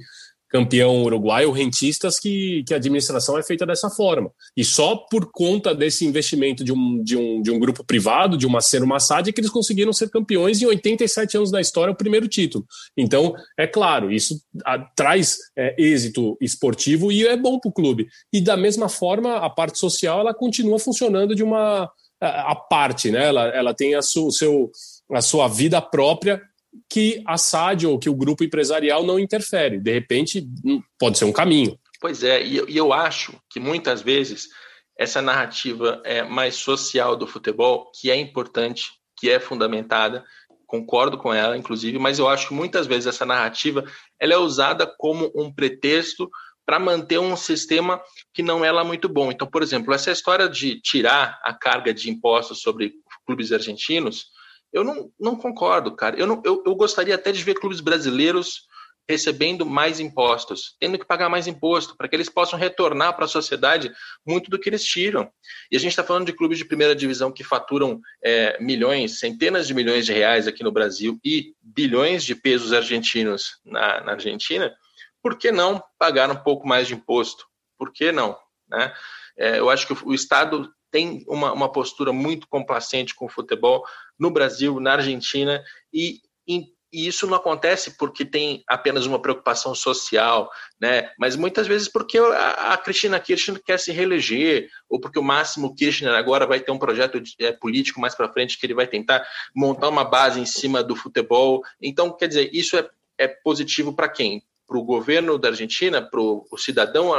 campeão uruguaio, rentistas, que, que a administração é feita dessa forma. E só por conta desse investimento de um, de um, de um grupo privado, de uma Cero Massad, que eles conseguiram ser campeões em 87 anos da história, o primeiro título. Então, é claro, isso a, traz é, êxito esportivo e é bom para o clube. E da mesma forma, a parte social ela continua funcionando de uma a, a parte, né? Ela, ela tem a, su, seu, a sua vida própria que a SAD ou que o grupo empresarial não interfere. De repente, hum, pode ser um caminho. Pois é, e eu acho que muitas vezes essa narrativa é mais social do futebol, que é importante, que é fundamentada, concordo com ela, inclusive, mas eu acho que muitas vezes essa narrativa ela é usada como um pretexto para manter um sistema que não é lá muito bom. Então, por exemplo, essa história de tirar a carga de impostos sobre clubes argentinos, eu não, não concordo, cara. Eu, não, eu, eu gostaria até de ver clubes brasileiros recebendo mais impostos, tendo que pagar mais imposto, para que eles possam retornar para a sociedade muito do que eles tiram. E a gente está falando de clubes de primeira divisão que faturam é, milhões, centenas de milhões de reais aqui no Brasil e bilhões de pesos argentinos na, na Argentina. Por que não pagar um pouco mais de imposto? Por que não? Né? É, eu acho que o Estado tem uma, uma postura muito complacente com o futebol no Brasil, na Argentina, e, e, e isso não acontece porque tem apenas uma preocupação social, né? mas muitas vezes porque a, a Cristina Kirchner quer se reeleger, ou porque o Máximo Kirchner agora vai ter um projeto de, é, político mais para frente que ele vai tentar montar uma base em cima do futebol. Então, quer dizer, isso é, é positivo para quem? Para o governo da Argentina, para o cidadão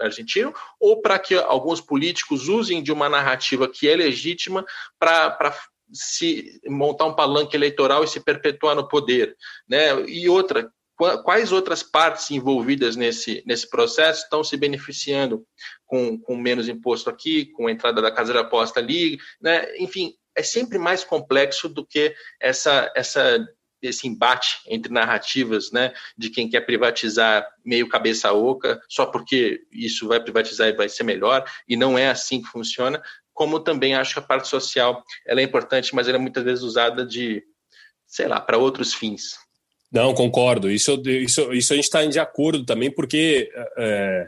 argentino, ou para que alguns políticos usem de uma narrativa que é legítima para se montar um palanque eleitoral e se perpetuar no poder, né? E outra, quais outras partes envolvidas nesse, nesse processo estão se beneficiando com, com menos imposto aqui, com a entrada da casa de aposta ali, né? Enfim, é sempre mais complexo do que essa essa esse embate entre narrativas, né, de quem quer privatizar meio cabeça oca, só porque isso vai privatizar e vai ser melhor, e não é assim que funciona, como também acho que a parte social ela é importante, mas ela é muitas vezes usada de, sei lá, para outros fins. Não, concordo. Isso, isso, isso a gente está de acordo também, porque é,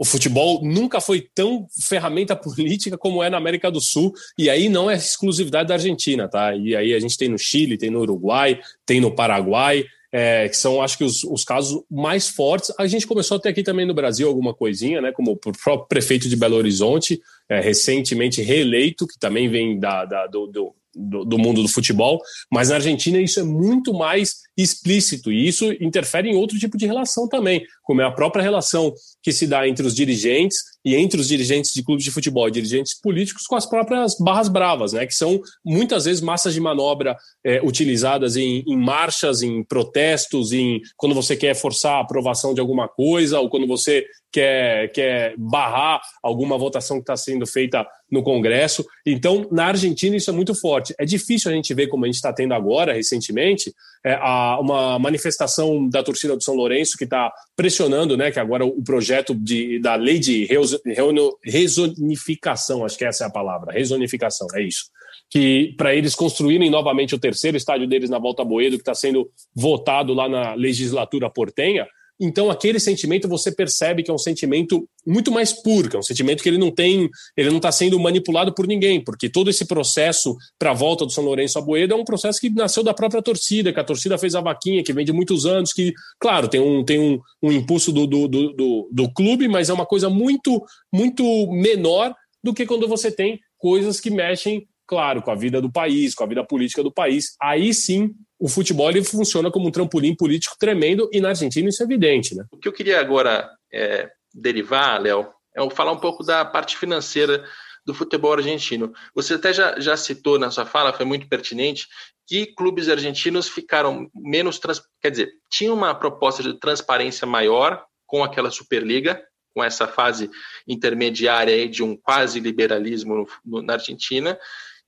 o futebol nunca foi tão ferramenta política como é na América do Sul, e aí não é exclusividade da Argentina, tá? E aí a gente tem no Chile, tem no Uruguai, tem no Paraguai, é, que são, acho que, os, os, casos mais fortes. A gente começou a ter aqui também no Brasil alguma coisinha, né? Como o próprio prefeito de Belo Horizonte, é, recentemente reeleito, que também vem da, da do, do do, do, mundo do futebol, mas na Argentina isso é muito mais explícito e isso interfere em outro tipo de relação também. como é a própria relação que se dá entre os dirigentes e entre os dirigentes de clubes de futebol e dirigentes políticos com as próprias barras bravas, né, que são muitas vezes massas de manobra é, utilizadas em, em, marchas, em protestos, em quando você quer forçar a aprovação de alguma coisa ou quando você quer, quer barrar alguma votação que está sendo feita no Congresso. Então, na Argentina, isso é muito forte. É difícil a gente ver, como a gente está tendo agora, recentemente, é, a, uma manifestação da torcida do São Lourenço que está pressionando, né, que agora o projeto de, da lei de rezonificação, acho que essa é a palavra, rezonificação, é isso que para eles construírem novamente o terceiro estádio deles na Volta Boedo, que está sendo votado lá na legislatura portenha, então aquele sentimento você percebe que é um sentimento muito mais puro, que é um sentimento que ele não tem, ele não está sendo manipulado por ninguém, porque todo esse processo para a volta do São Lourenço a Boedo é um processo que nasceu da própria torcida, que a torcida fez a vaquinha, que vem de muitos anos, que, claro, tem um, tem um, um impulso do, do, do, do, clube, mas é uma coisa muito, muito menor do que quando você tem coisas que mexem claro, com a vida do país, com a vida política do país. Aí sim, o futebol ele funciona como um trampolim político tremendo e na Argentina isso é evidente. Né? O que eu queria agora é, derivar, Léo, é falar um pouco da parte financeira do futebol argentino. Você até já, já citou na sua fala, foi muito pertinente, que clubes argentinos ficaram menos. Trans... Quer dizer, tinha uma proposta de transparência maior com aquela Superliga, com essa fase intermediária de um quase liberalismo no, no, na Argentina,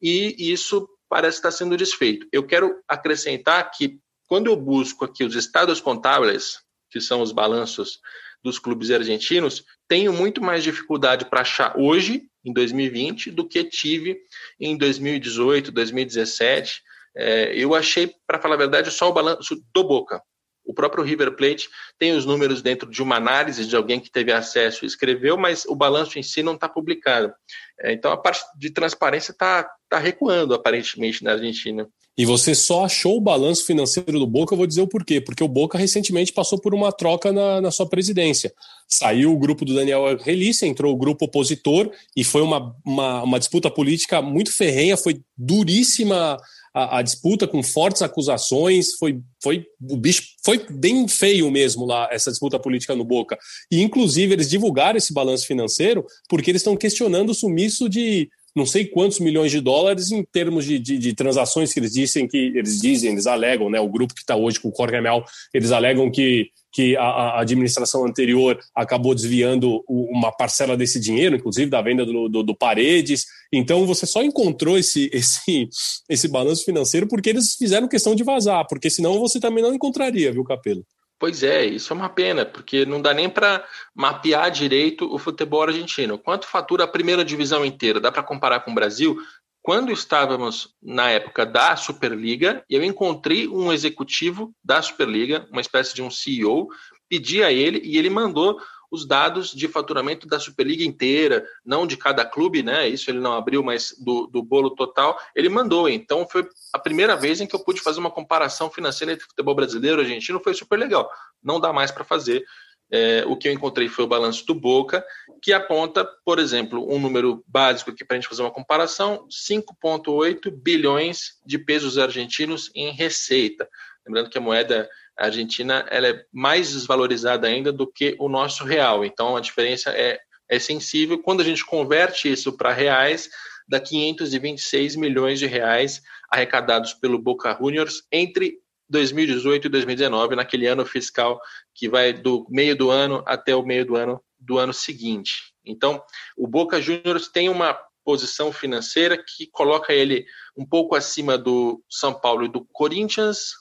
e isso parece estar sendo desfeito. Eu quero acrescentar que, quando eu busco aqui os estados contábeis, que são os balanços dos clubes argentinos, tenho muito mais dificuldade para achar hoje, em 2020, do que tive em 2018, 2017. É, eu achei, para falar a verdade, só o balanço do Boca. O próprio River Plate tem os números dentro de uma análise de alguém que teve acesso e escreveu, mas o balanço em si não está publicado. É, então a parte de transparência está tá recuando, aparentemente, na Argentina. E você só achou o balanço financeiro do Boca, eu vou dizer o porquê. Porque o Boca recentemente passou por uma troca na, na sua presidência. Saiu o grupo do Daniel Relice, entrou o grupo opositor, e foi uma, uma, uma disputa política muito ferrenha, foi duríssima a, a, disputa com fortes acusações, foi, foi o bicho foi bem feio mesmo lá essa disputa política no Boca. E inclusive eles divulgaram esse balanço financeiro porque eles estão questionando o sumiço de não sei quantos milhões de dólares em termos de, de, de, transações que eles dizem que eles dizem, eles alegam, né? O grupo que está hoje com o Jorge Mel, eles alegam que, que a, a, administração anterior acabou desviando uma parcela desse dinheiro, inclusive da venda do, do, do, Paredes. Então você só encontrou esse, [laughs] esse, esse balanço financeiro porque eles fizeram questão de vazar, porque senão você também não encontraria, viu, Capelo? Pois é, isso é uma pena, porque não dá nem para mapear direito o futebol argentino. Quanto fatura a primeira divisão inteira? Dá para comparar com o Brasil? Quando estávamos na época da Superliga, eu encontrei um executivo da Superliga, uma espécie de um CEO, pedi a ele e ele mandou os dados de faturamento da Superliga inteira, não de cada clube, né? Isso ele não abriu, mas do, do bolo total, ele mandou. Então foi a primeira vez em que eu pude fazer uma comparação financeira entre futebol brasileiro e argentino, foi super legal. Não dá mais para fazer. É, o que eu encontrei foi o balanço do Boca, que aponta, por exemplo, um número básico aqui para a gente fazer uma comparação: 5,8 bilhões de pesos argentinos em receita. Lembrando que a moeda a Argentina ela é mais desvalorizada ainda do que o nosso real. Então a diferença é, é sensível. Quando a gente converte isso para reais, dá 526 milhões de reais arrecadados pelo Boca Juniors entre 2018 e 2019, naquele ano fiscal que vai do meio do ano até o meio do ano do ano seguinte. Então, o Boca Juniors tem uma posição financeira que coloca ele um pouco acima do São Paulo e do Corinthians,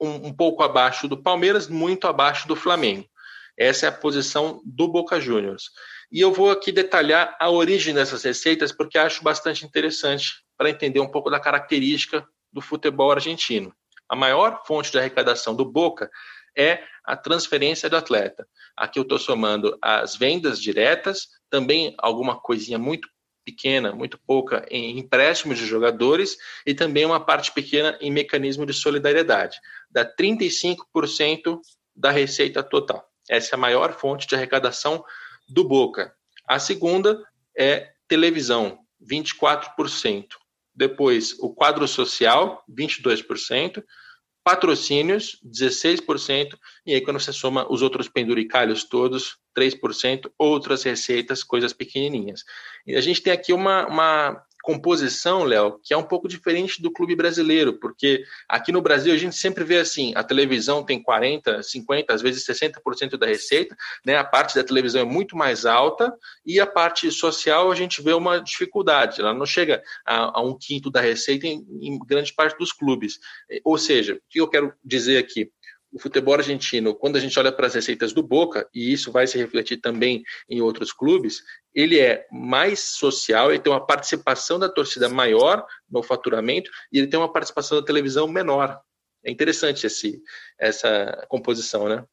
um, um pouco abaixo do Palmeiras, muito abaixo do Flamengo. Essa é a posição do Boca Juniors. E eu vou aqui detalhar a origem dessas receitas, porque acho bastante interessante para entender um pouco da característica do futebol argentino. A maior fonte de arrecadação do Boca é a transferência do atleta. Aqui eu estou somando as vendas diretas, também alguma coisinha muito pequena, muito pouca em empréstimos de jogadores e também uma parte pequena em mecanismo de solidariedade. Dá 35% da receita total. Essa é a maior fonte de arrecadação do Boca. A segunda é televisão, 24%. Depois, o quadro social, 22%. patrocínios, 16%, e aí quando você soma os outros penduricalhos todos, 3%, outras receitas, coisas pequenininhas. E a gente tem aqui uma, uma composição, Léo, que é um pouco diferente do clube brasileiro, porque aqui no Brasil a gente sempre vê assim, a televisão tem 40, 50, às vezes 60% da receita, né? A parte da televisão é muito mais alta e a parte social a gente vê uma dificuldade, ela não chega a, a um quinto da receita em, em grande parte dos clubes. Ou seja, o que eu quero dizer aqui? O futebol argentino, quando a gente olha para as receitas do Boca, e isso vai se refletir também em outros clubes, ele é mais social, ele tem uma participação da torcida maior no faturamento e ele tem uma participação da televisão menor. É interessante esse, essa composição, né?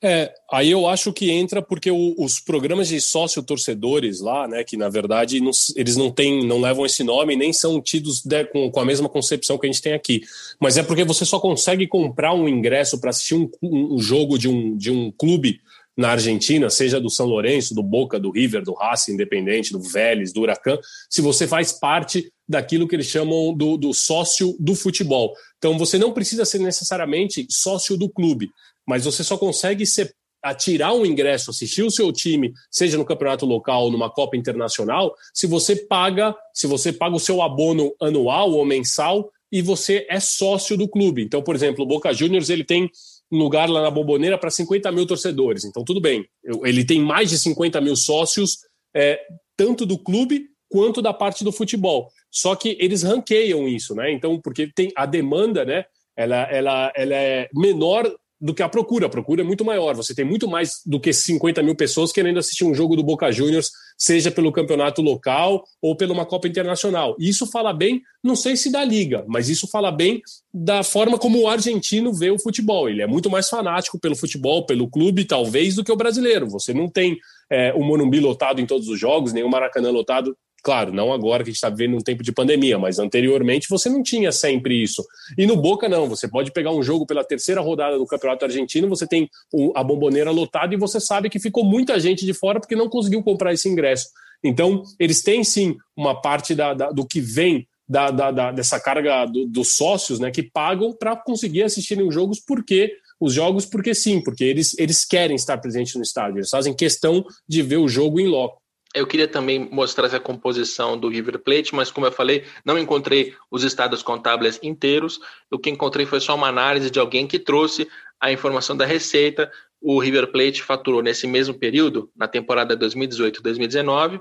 É, aí eu acho que entra porque o, os programas de sócio-torcedores lá, né, que na verdade não, eles não têm, não levam esse nome, nem são tidos de, com, com, a mesma concepção que a gente tem aqui. Mas é porque você só consegue comprar um ingresso para assistir um, um, jogo de um, de um clube na Argentina, seja do São Lourenço, do Boca, do River, do Racing Independente, do Vélez, do Huracan, se você faz parte daquilo que eles chamam do, do sócio do futebol. Então você não precisa ser necessariamente sócio do clube mas você só consegue ser, atirar um ingresso, assistir o seu time, seja no campeonato local ou numa Copa Internacional, se você paga, se você paga o seu abono anual ou mensal e você é sócio do clube. Então, por exemplo, o Boca Juniors ele tem um lugar lá na Bomboneira para 50 mil torcedores. Então, tudo bem. Ele tem mais de 50 mil sócios, é, tanto do clube quanto da parte do futebol. Só que eles ranqueiam isso, né? Então, porque tem a demanda, né? Ela, ela, ela é menor do que a procura. A procura é muito maior. Você tem muito mais do que 50 mil pessoas querendo assistir um jogo do Boca Juniors, seja pelo campeonato local ou pela uma Copa Internacional. Isso fala bem, não sei se da liga, mas isso fala bem da forma como o argentino vê o futebol. Ele é muito mais fanático pelo futebol, pelo clube, talvez, do que o brasileiro. Você não tem é, o Morumbi lotado em todos os jogos, nem o Maracanã lotado Claro, não agora que a gente está vivendo um tempo de pandemia, mas anteriormente você não tinha sempre isso. E no Boca, não. Você pode pegar um jogo pela terceira rodada do Campeonato Argentino, você tem a bomboneira lotada e você sabe que ficou muita gente de fora porque não conseguiu comprar esse ingresso. Então, eles têm sim uma parte da, da, do que vem da, da dessa carga do, dos sócios né, que pagam para conseguir assistirem os jogos, porque os jogos, porque sim, porque eles, eles querem estar presentes no estádio, eles fazem questão de ver o jogo em loco. Eu queria também mostrar essa composição do River Plate, mas como eu falei, não encontrei os estados contábeis inteiros. O que encontrei foi só uma análise de alguém que trouxe a informação da receita. O River Plate faturou nesse mesmo período, na temporada 2018-2019,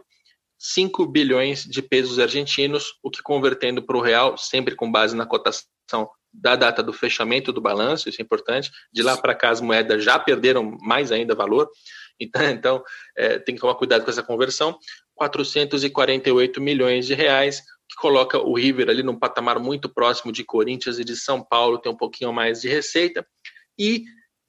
5 bilhões de pesos argentinos, o que convertendo para o real, sempre com base na cotação da data do fechamento do balanço, isso é importante. De lá para cá as moedas já perderam mais ainda valor. Então, [laughs] então é, tem que tomar cuidado com essa conversão. 448 milhões de reais, que coloca o River ali num patamar muito próximo de Corinthians e de São Paulo, tem um pouquinho mais de receita. E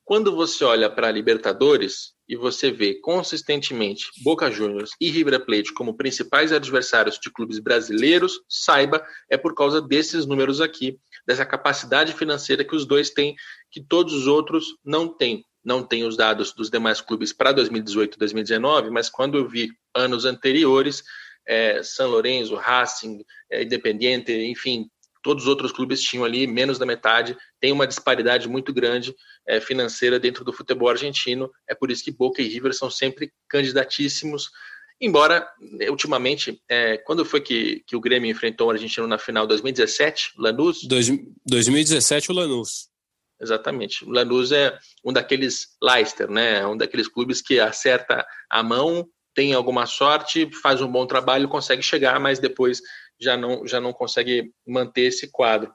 quando você olha para a Libertadores e você vê consistentemente Boca Juniors e River Plate como principais adversários de clubes brasileiros, saiba, é por causa desses números aqui, dessa capacidade financeira que os dois têm, que todos os outros não têm não tenho os dados dos demais clubes para 2018 e 2019, mas quando eu vi anos anteriores, é, São Lourenço, Racing, é, Independiente, enfim, todos os outros clubes tinham ali menos da metade. Tem uma disparidade muito grande é, financeira dentro do futebol argentino. É por isso que Boca e River são sempre candidatíssimos. Embora, ultimamente, é, quando foi que, que o Grêmio enfrentou o argentino na final 2017? Lanús? Dois, 2017, o Lanús. Exatamente. O Lanús é um daqueles Leicester, né? Um daqueles clubes que acerta a mão, tem alguma sorte, faz um bom trabalho, consegue chegar, mas depois já não, já não consegue manter esse quadro.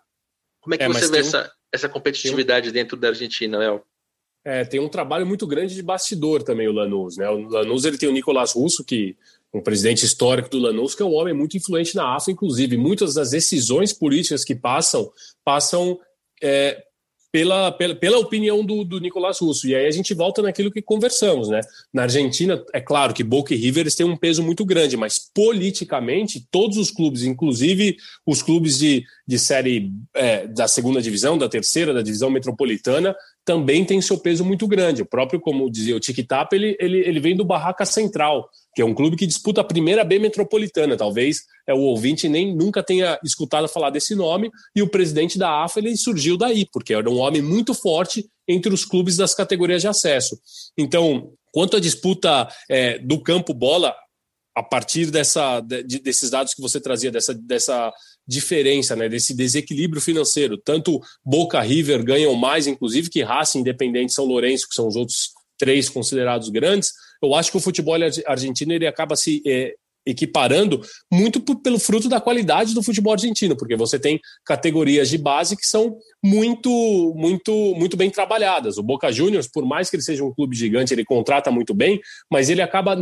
Como é que é, você vê um... essa, essa competitividade um... dentro da Argentina, Léo? É, tem um trabalho muito grande de bastidor também o Lanús, né? O Lanús ele tem o Nicolás Russo, que um presidente histórico do Lanús, que é um homem muito influente na AFA, inclusive muitas das decisões políticas que passam passam é, pela, pela, pela opinião do, do Nicolás Russo. E aí a gente volta naquilo que conversamos, né? Na Argentina, é claro que Boca e River têm um peso muito grande, mas politicamente, todos os clubes, inclusive os clubes de, de série é, da segunda divisão, da terceira, da divisão metropolitana, também tem seu peso muito grande. O próprio, como dizia o Tic ele, ele, ele vem do Barraca Central, que é um clube que disputa a primeira B metropolitana. Talvez é, o ouvinte nem nunca tenha escutado falar desse nome, e o presidente da AFA ele surgiu daí, porque era um homem muito forte entre os clubes das categorias de acesso. Então, quanto à disputa é, do campo bola, a partir dessa, de, desses dados que você trazia, dessa, dessa diferença, né, desse desequilíbrio financeiro, tanto Boca River ganham mais, inclusive, que Racing, Independente São Lourenço, que são os outros três considerados grandes, eu acho que o futebol argentino ele acaba se é, equiparando muito pelo fruto da qualidade do futebol argentino, porque você tem categorias de base que são muito, muito, muito bem trabalhadas. O Boca Juniors, por mais que ele seja um clube gigante, ele contrata muito bem, mas ele acaba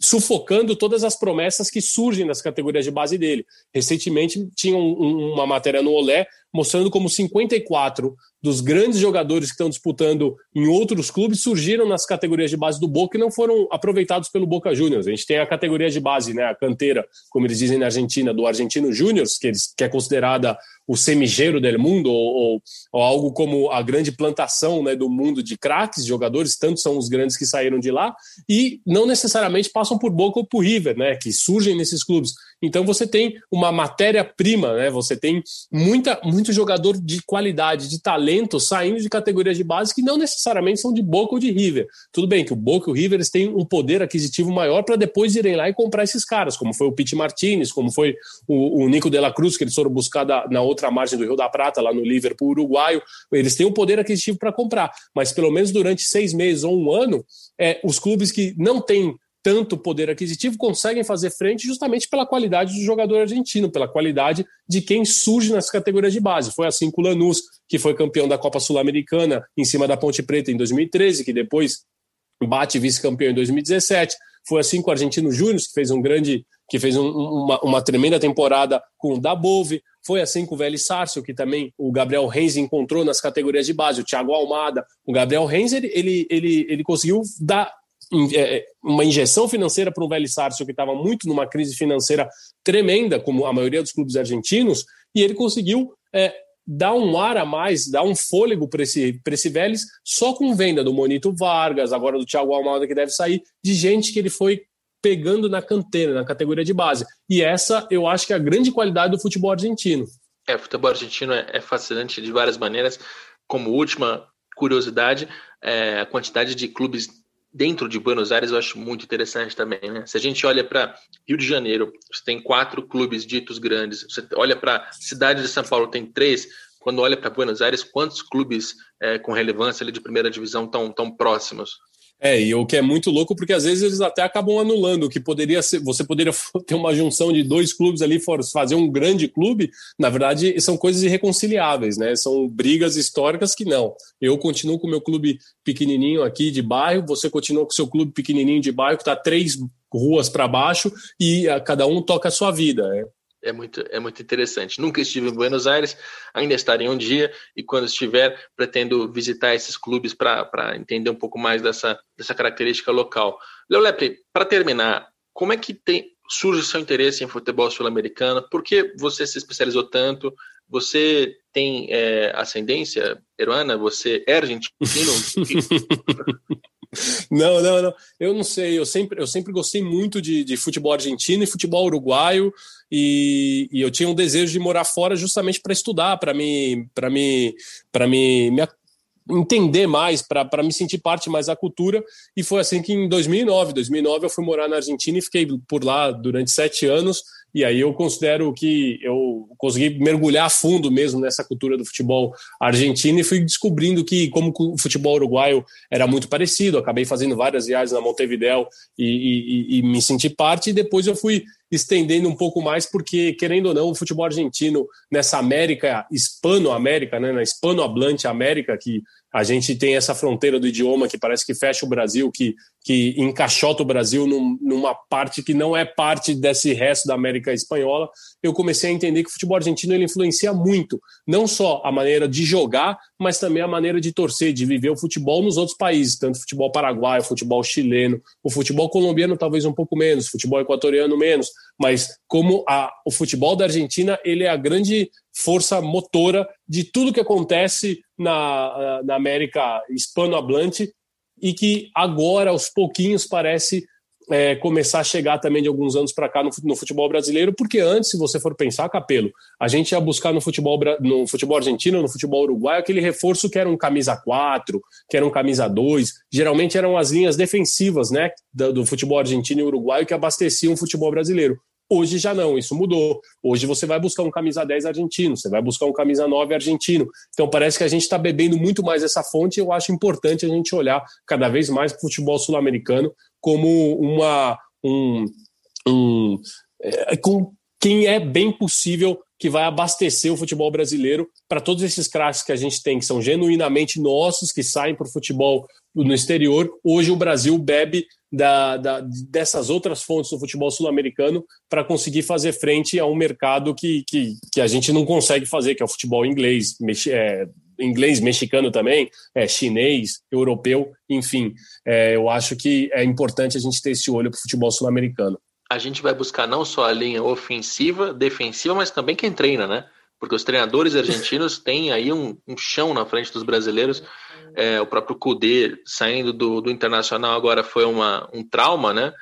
sufocando todas as promessas que surgem das categorias de base dele. Recentemente tinha um, uma matéria no Olé mostrando como 54 dos grandes jogadores que estão disputando em outros clubes surgiram nas categorias de base do Boca e não foram aproveitados pelo Boca Juniors. A gente tem a categoria de base, né, a canteira, como eles dizem na Argentina, do Argentino Júnior, que, que é considerada o semigero del mundo, ou, ou, ou, algo como a grande plantação né, do mundo de craques, jogadores, tanto são os grandes que saíram de lá, e não necessariamente passam por Boca ou por River, né, que surgem nesses clubes. Então você tem uma matéria-prima, né? Você tem muita, muito jogador de qualidade, de talento saindo de categorias de base que não necessariamente são de Boca ou de River. Tudo bem que o Boca e o River têm um poder aquisitivo maior para depois irem lá e comprar esses caras, como foi o Pete Martinez, como foi o, o Nico de la Cruz, que eles foram buscar da, na outra margem do Rio da Prata, lá no Liverpool uruguaio. Eles têm um poder aquisitivo para comprar, mas pelo menos durante seis meses ou um ano, é, os clubes que não têm tanto poder aquisitivo conseguem fazer frente justamente pela qualidade do jogador argentino, pela qualidade de quem surge nas categorias de base. Foi assim com o Lanús, que foi campeão da Copa Sul-Americana em cima da Ponte Preta em 2013, que depois bate vice-campeão em 2017. Foi assim com o Argentino Júnior, que fez um grande, que fez um, uma, uma, tremenda temporada com o Dabove. Foi assim com o Vélez Sárcio, que também o Gabriel Reis encontrou nas categorias de base, o Thiago Almada. O Gabriel Reis, ele, ele, ele, ele conseguiu dar uma injeção financeira para o Vélez Sárcio, que estava muito numa crise financeira tremenda, como a maioria dos clubes argentinos, e ele conseguiu é, dar um ar a mais, dar um fôlego para esse, esse Vélez, só com venda do Monito Vargas, agora do Thiago Almada, que deve sair, de gente que ele foi pegando na canteira, na categoria de base. E essa, eu acho que é a grande qualidade do futebol argentino. É, o futebol argentino é, é fascinante de várias maneiras. Como última curiosidade, é, a quantidade de clubes dentro de Buenos Aires eu acho muito interessante também. Né? Se a gente olha para Rio de Janeiro, você tem quatro clubes ditos grandes. Você olha para cidade de São Paulo, tem três. Quando olha para Buenos Aires, quantos clubes é, com relevância ali de primeira divisão estão tão próximos? É, e o que é muito louco, porque às vezes eles até acabam anulando, o que poderia ser, você poderia [laughs] ter uma junção de dois clubes ali, fazer um grande clube, na verdade são coisas irreconciliáveis, né? São brigas históricas que não. Eu continuo com o meu clube pequenininho aqui de bairro, você continua com o seu clube pequenininho de bairro, que está três ruas para baixo, e ah, cada um toca a sua vida. Né? É muito, é muito interessante. Nunca estive em Buenos Aires, ainda estarei um dia, e quando estiver, pretendo visitar esses clubes para entender um pouco mais dessa, dessa característica local. Leo Lepre, para terminar, como é que tem, surge o seu interesse em futebol sul-americano? Por que você se especializou tanto? Você tem é, ascendência peruana? Você é argentino? [laughs] Não, não, não. Eu não sei. Eu sempre, eu sempre gostei muito de, de futebol argentino e futebol uruguaio. E, e eu tinha um desejo de morar fora justamente para estudar, para me, para me, para me, me entender mais, para me sentir parte mais da cultura. E foi assim que em 2009, 2009 eu fui morar na Argentina e fiquei por lá durante sete anos. E aí eu considero que eu consegui mergulhar fundo mesmo nessa cultura do futebol argentino e fui descobrindo que, como o futebol uruguaio era muito parecido, acabei fazendo várias viagens na Montevideo e, e, e me senti parte. E depois eu fui estendendo um pouco mais, porque, querendo ou não, o futebol argentino nessa América, hispano-américa, né, na hispano-hablante América, que a gente tem essa fronteira do idioma que parece que fecha o Brasil, que, que encaixota o Brasil num, numa parte que não é parte desse resto da América Espanhola. Eu comecei a entender que o futebol argentino ele influencia muito, não só a maneira de jogar, mas também a maneira de torcer, de viver o futebol nos outros países, tanto futebol paraguaio, futebol chileno, o futebol colombiano talvez um pouco menos, futebol equatoriano menos, mas como a, o futebol da Argentina ele é a grande força motora de tudo que acontece na, na América hispanohablante e que agora, aos pouquinhos, parece é, começar a chegar também de alguns anos para cá no, no, futebol brasileiro, porque antes, se você for pensar, Capelo, a gente ia buscar no futebol, no futebol argentino, no futebol uruguaio, aquele reforço que era um camisa 4, que era um camisa 2, geralmente eram as linhas defensivas né, do, do futebol argentino e uruguaio que abasteciam o futebol brasileiro. Hoje já não, isso mudou. Hoje você vai buscar um camisa 10 argentino, você vai buscar um camisa 9 argentino. Então parece que a gente está bebendo muito mais essa fonte e eu acho importante a gente olhar cada vez mais para o futebol sul-americano como uma. Um, um, é, com quem é bem possível que vai abastecer o futebol brasileiro para todos esses craques que a gente tem, que são genuinamente nossos, que saem para o futebol no exterior. Hoje o Brasil bebe da, da, dessas outras fontes do futebol sul-americano para conseguir fazer frente a um mercado que, que, que, a gente não consegue fazer, que é o futebol inglês, é, inglês, mexicano também, é, chinês, europeu, enfim. É, eu acho que é importante a gente ter esse olho para o futebol sul-americano. A gente vai buscar não só a linha ofensiva, defensiva, mas também quem treina, né? Porque os treinadores argentinos [laughs] têm aí um, um chão na frente dos brasileiros. É, o próprio Kudê saindo do, do Internacional agora foi uma, um trauma, né?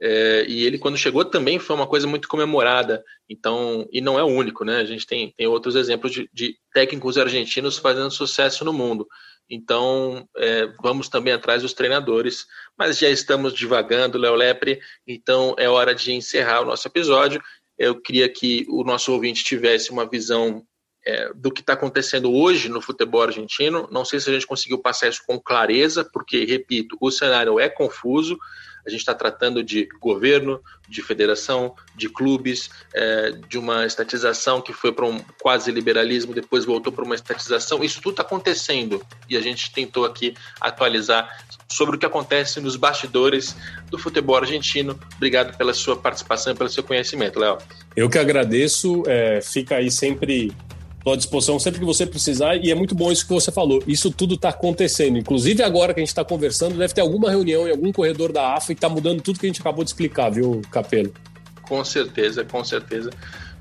É, e ele, quando chegou, também foi uma coisa muito comemorada. Então, e não é o único, né? A gente tem, tem outros exemplos de, de técnicos argentinos fazendo sucesso no mundo. Então, é, vamos também atrás dos treinadores. Mas já estamos divagando, Léo Lepre, então é hora de encerrar o nosso episódio. Eu queria que o nosso ouvinte tivesse uma visão é, do que está acontecendo hoje no futebol argentino. Não sei se a gente conseguiu passar isso com clareza, porque, repito, o cenário é confuso. A gente está tratando de governo, de federação, de clubes, é, de uma estatização que foi para um quase liberalismo, depois voltou para uma estatização. Isso tudo está acontecendo e a gente tentou aqui atualizar sobre o que acontece nos bastidores do futebol argentino. Obrigado pela sua participação e pelo seu conhecimento, Léo. Eu que agradeço. É, fica aí sempre Estou à disposição sempre que você precisar e é muito bom isso que você falou. Isso tudo está acontecendo. Inclusive agora que a gente está conversando, deve ter alguma reunião em algum corredor da AFA e está mudando tudo que a gente acabou de explicar, viu, Capelo? Com certeza, com certeza.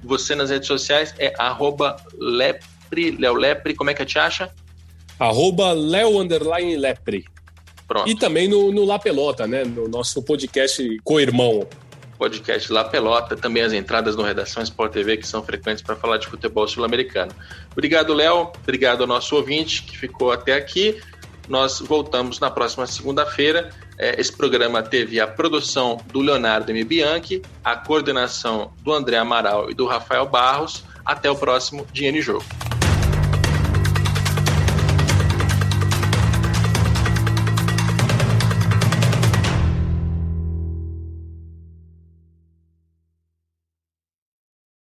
Você nas redes sociais é arroba lepre, Leo Lepre, como é que te acha? Arroba Underline Lepre. Pronto. E também no, no La Pelota, né? No nosso podcast co-irmão podcast La Pelota, também as entradas no Redação Sport TV, que são frequentes para falar de futebol sul-americano. Obrigado, Léo. Obrigado ao nosso ouvinte que ficou até aqui. Nós voltamos na próxima segunda-feira. É, esse programa teve a produção do Leonardo M. Bianchi, a coordenação do André Amaral e do Rafael Barros. Até o próximo Dinheiro em Jogo.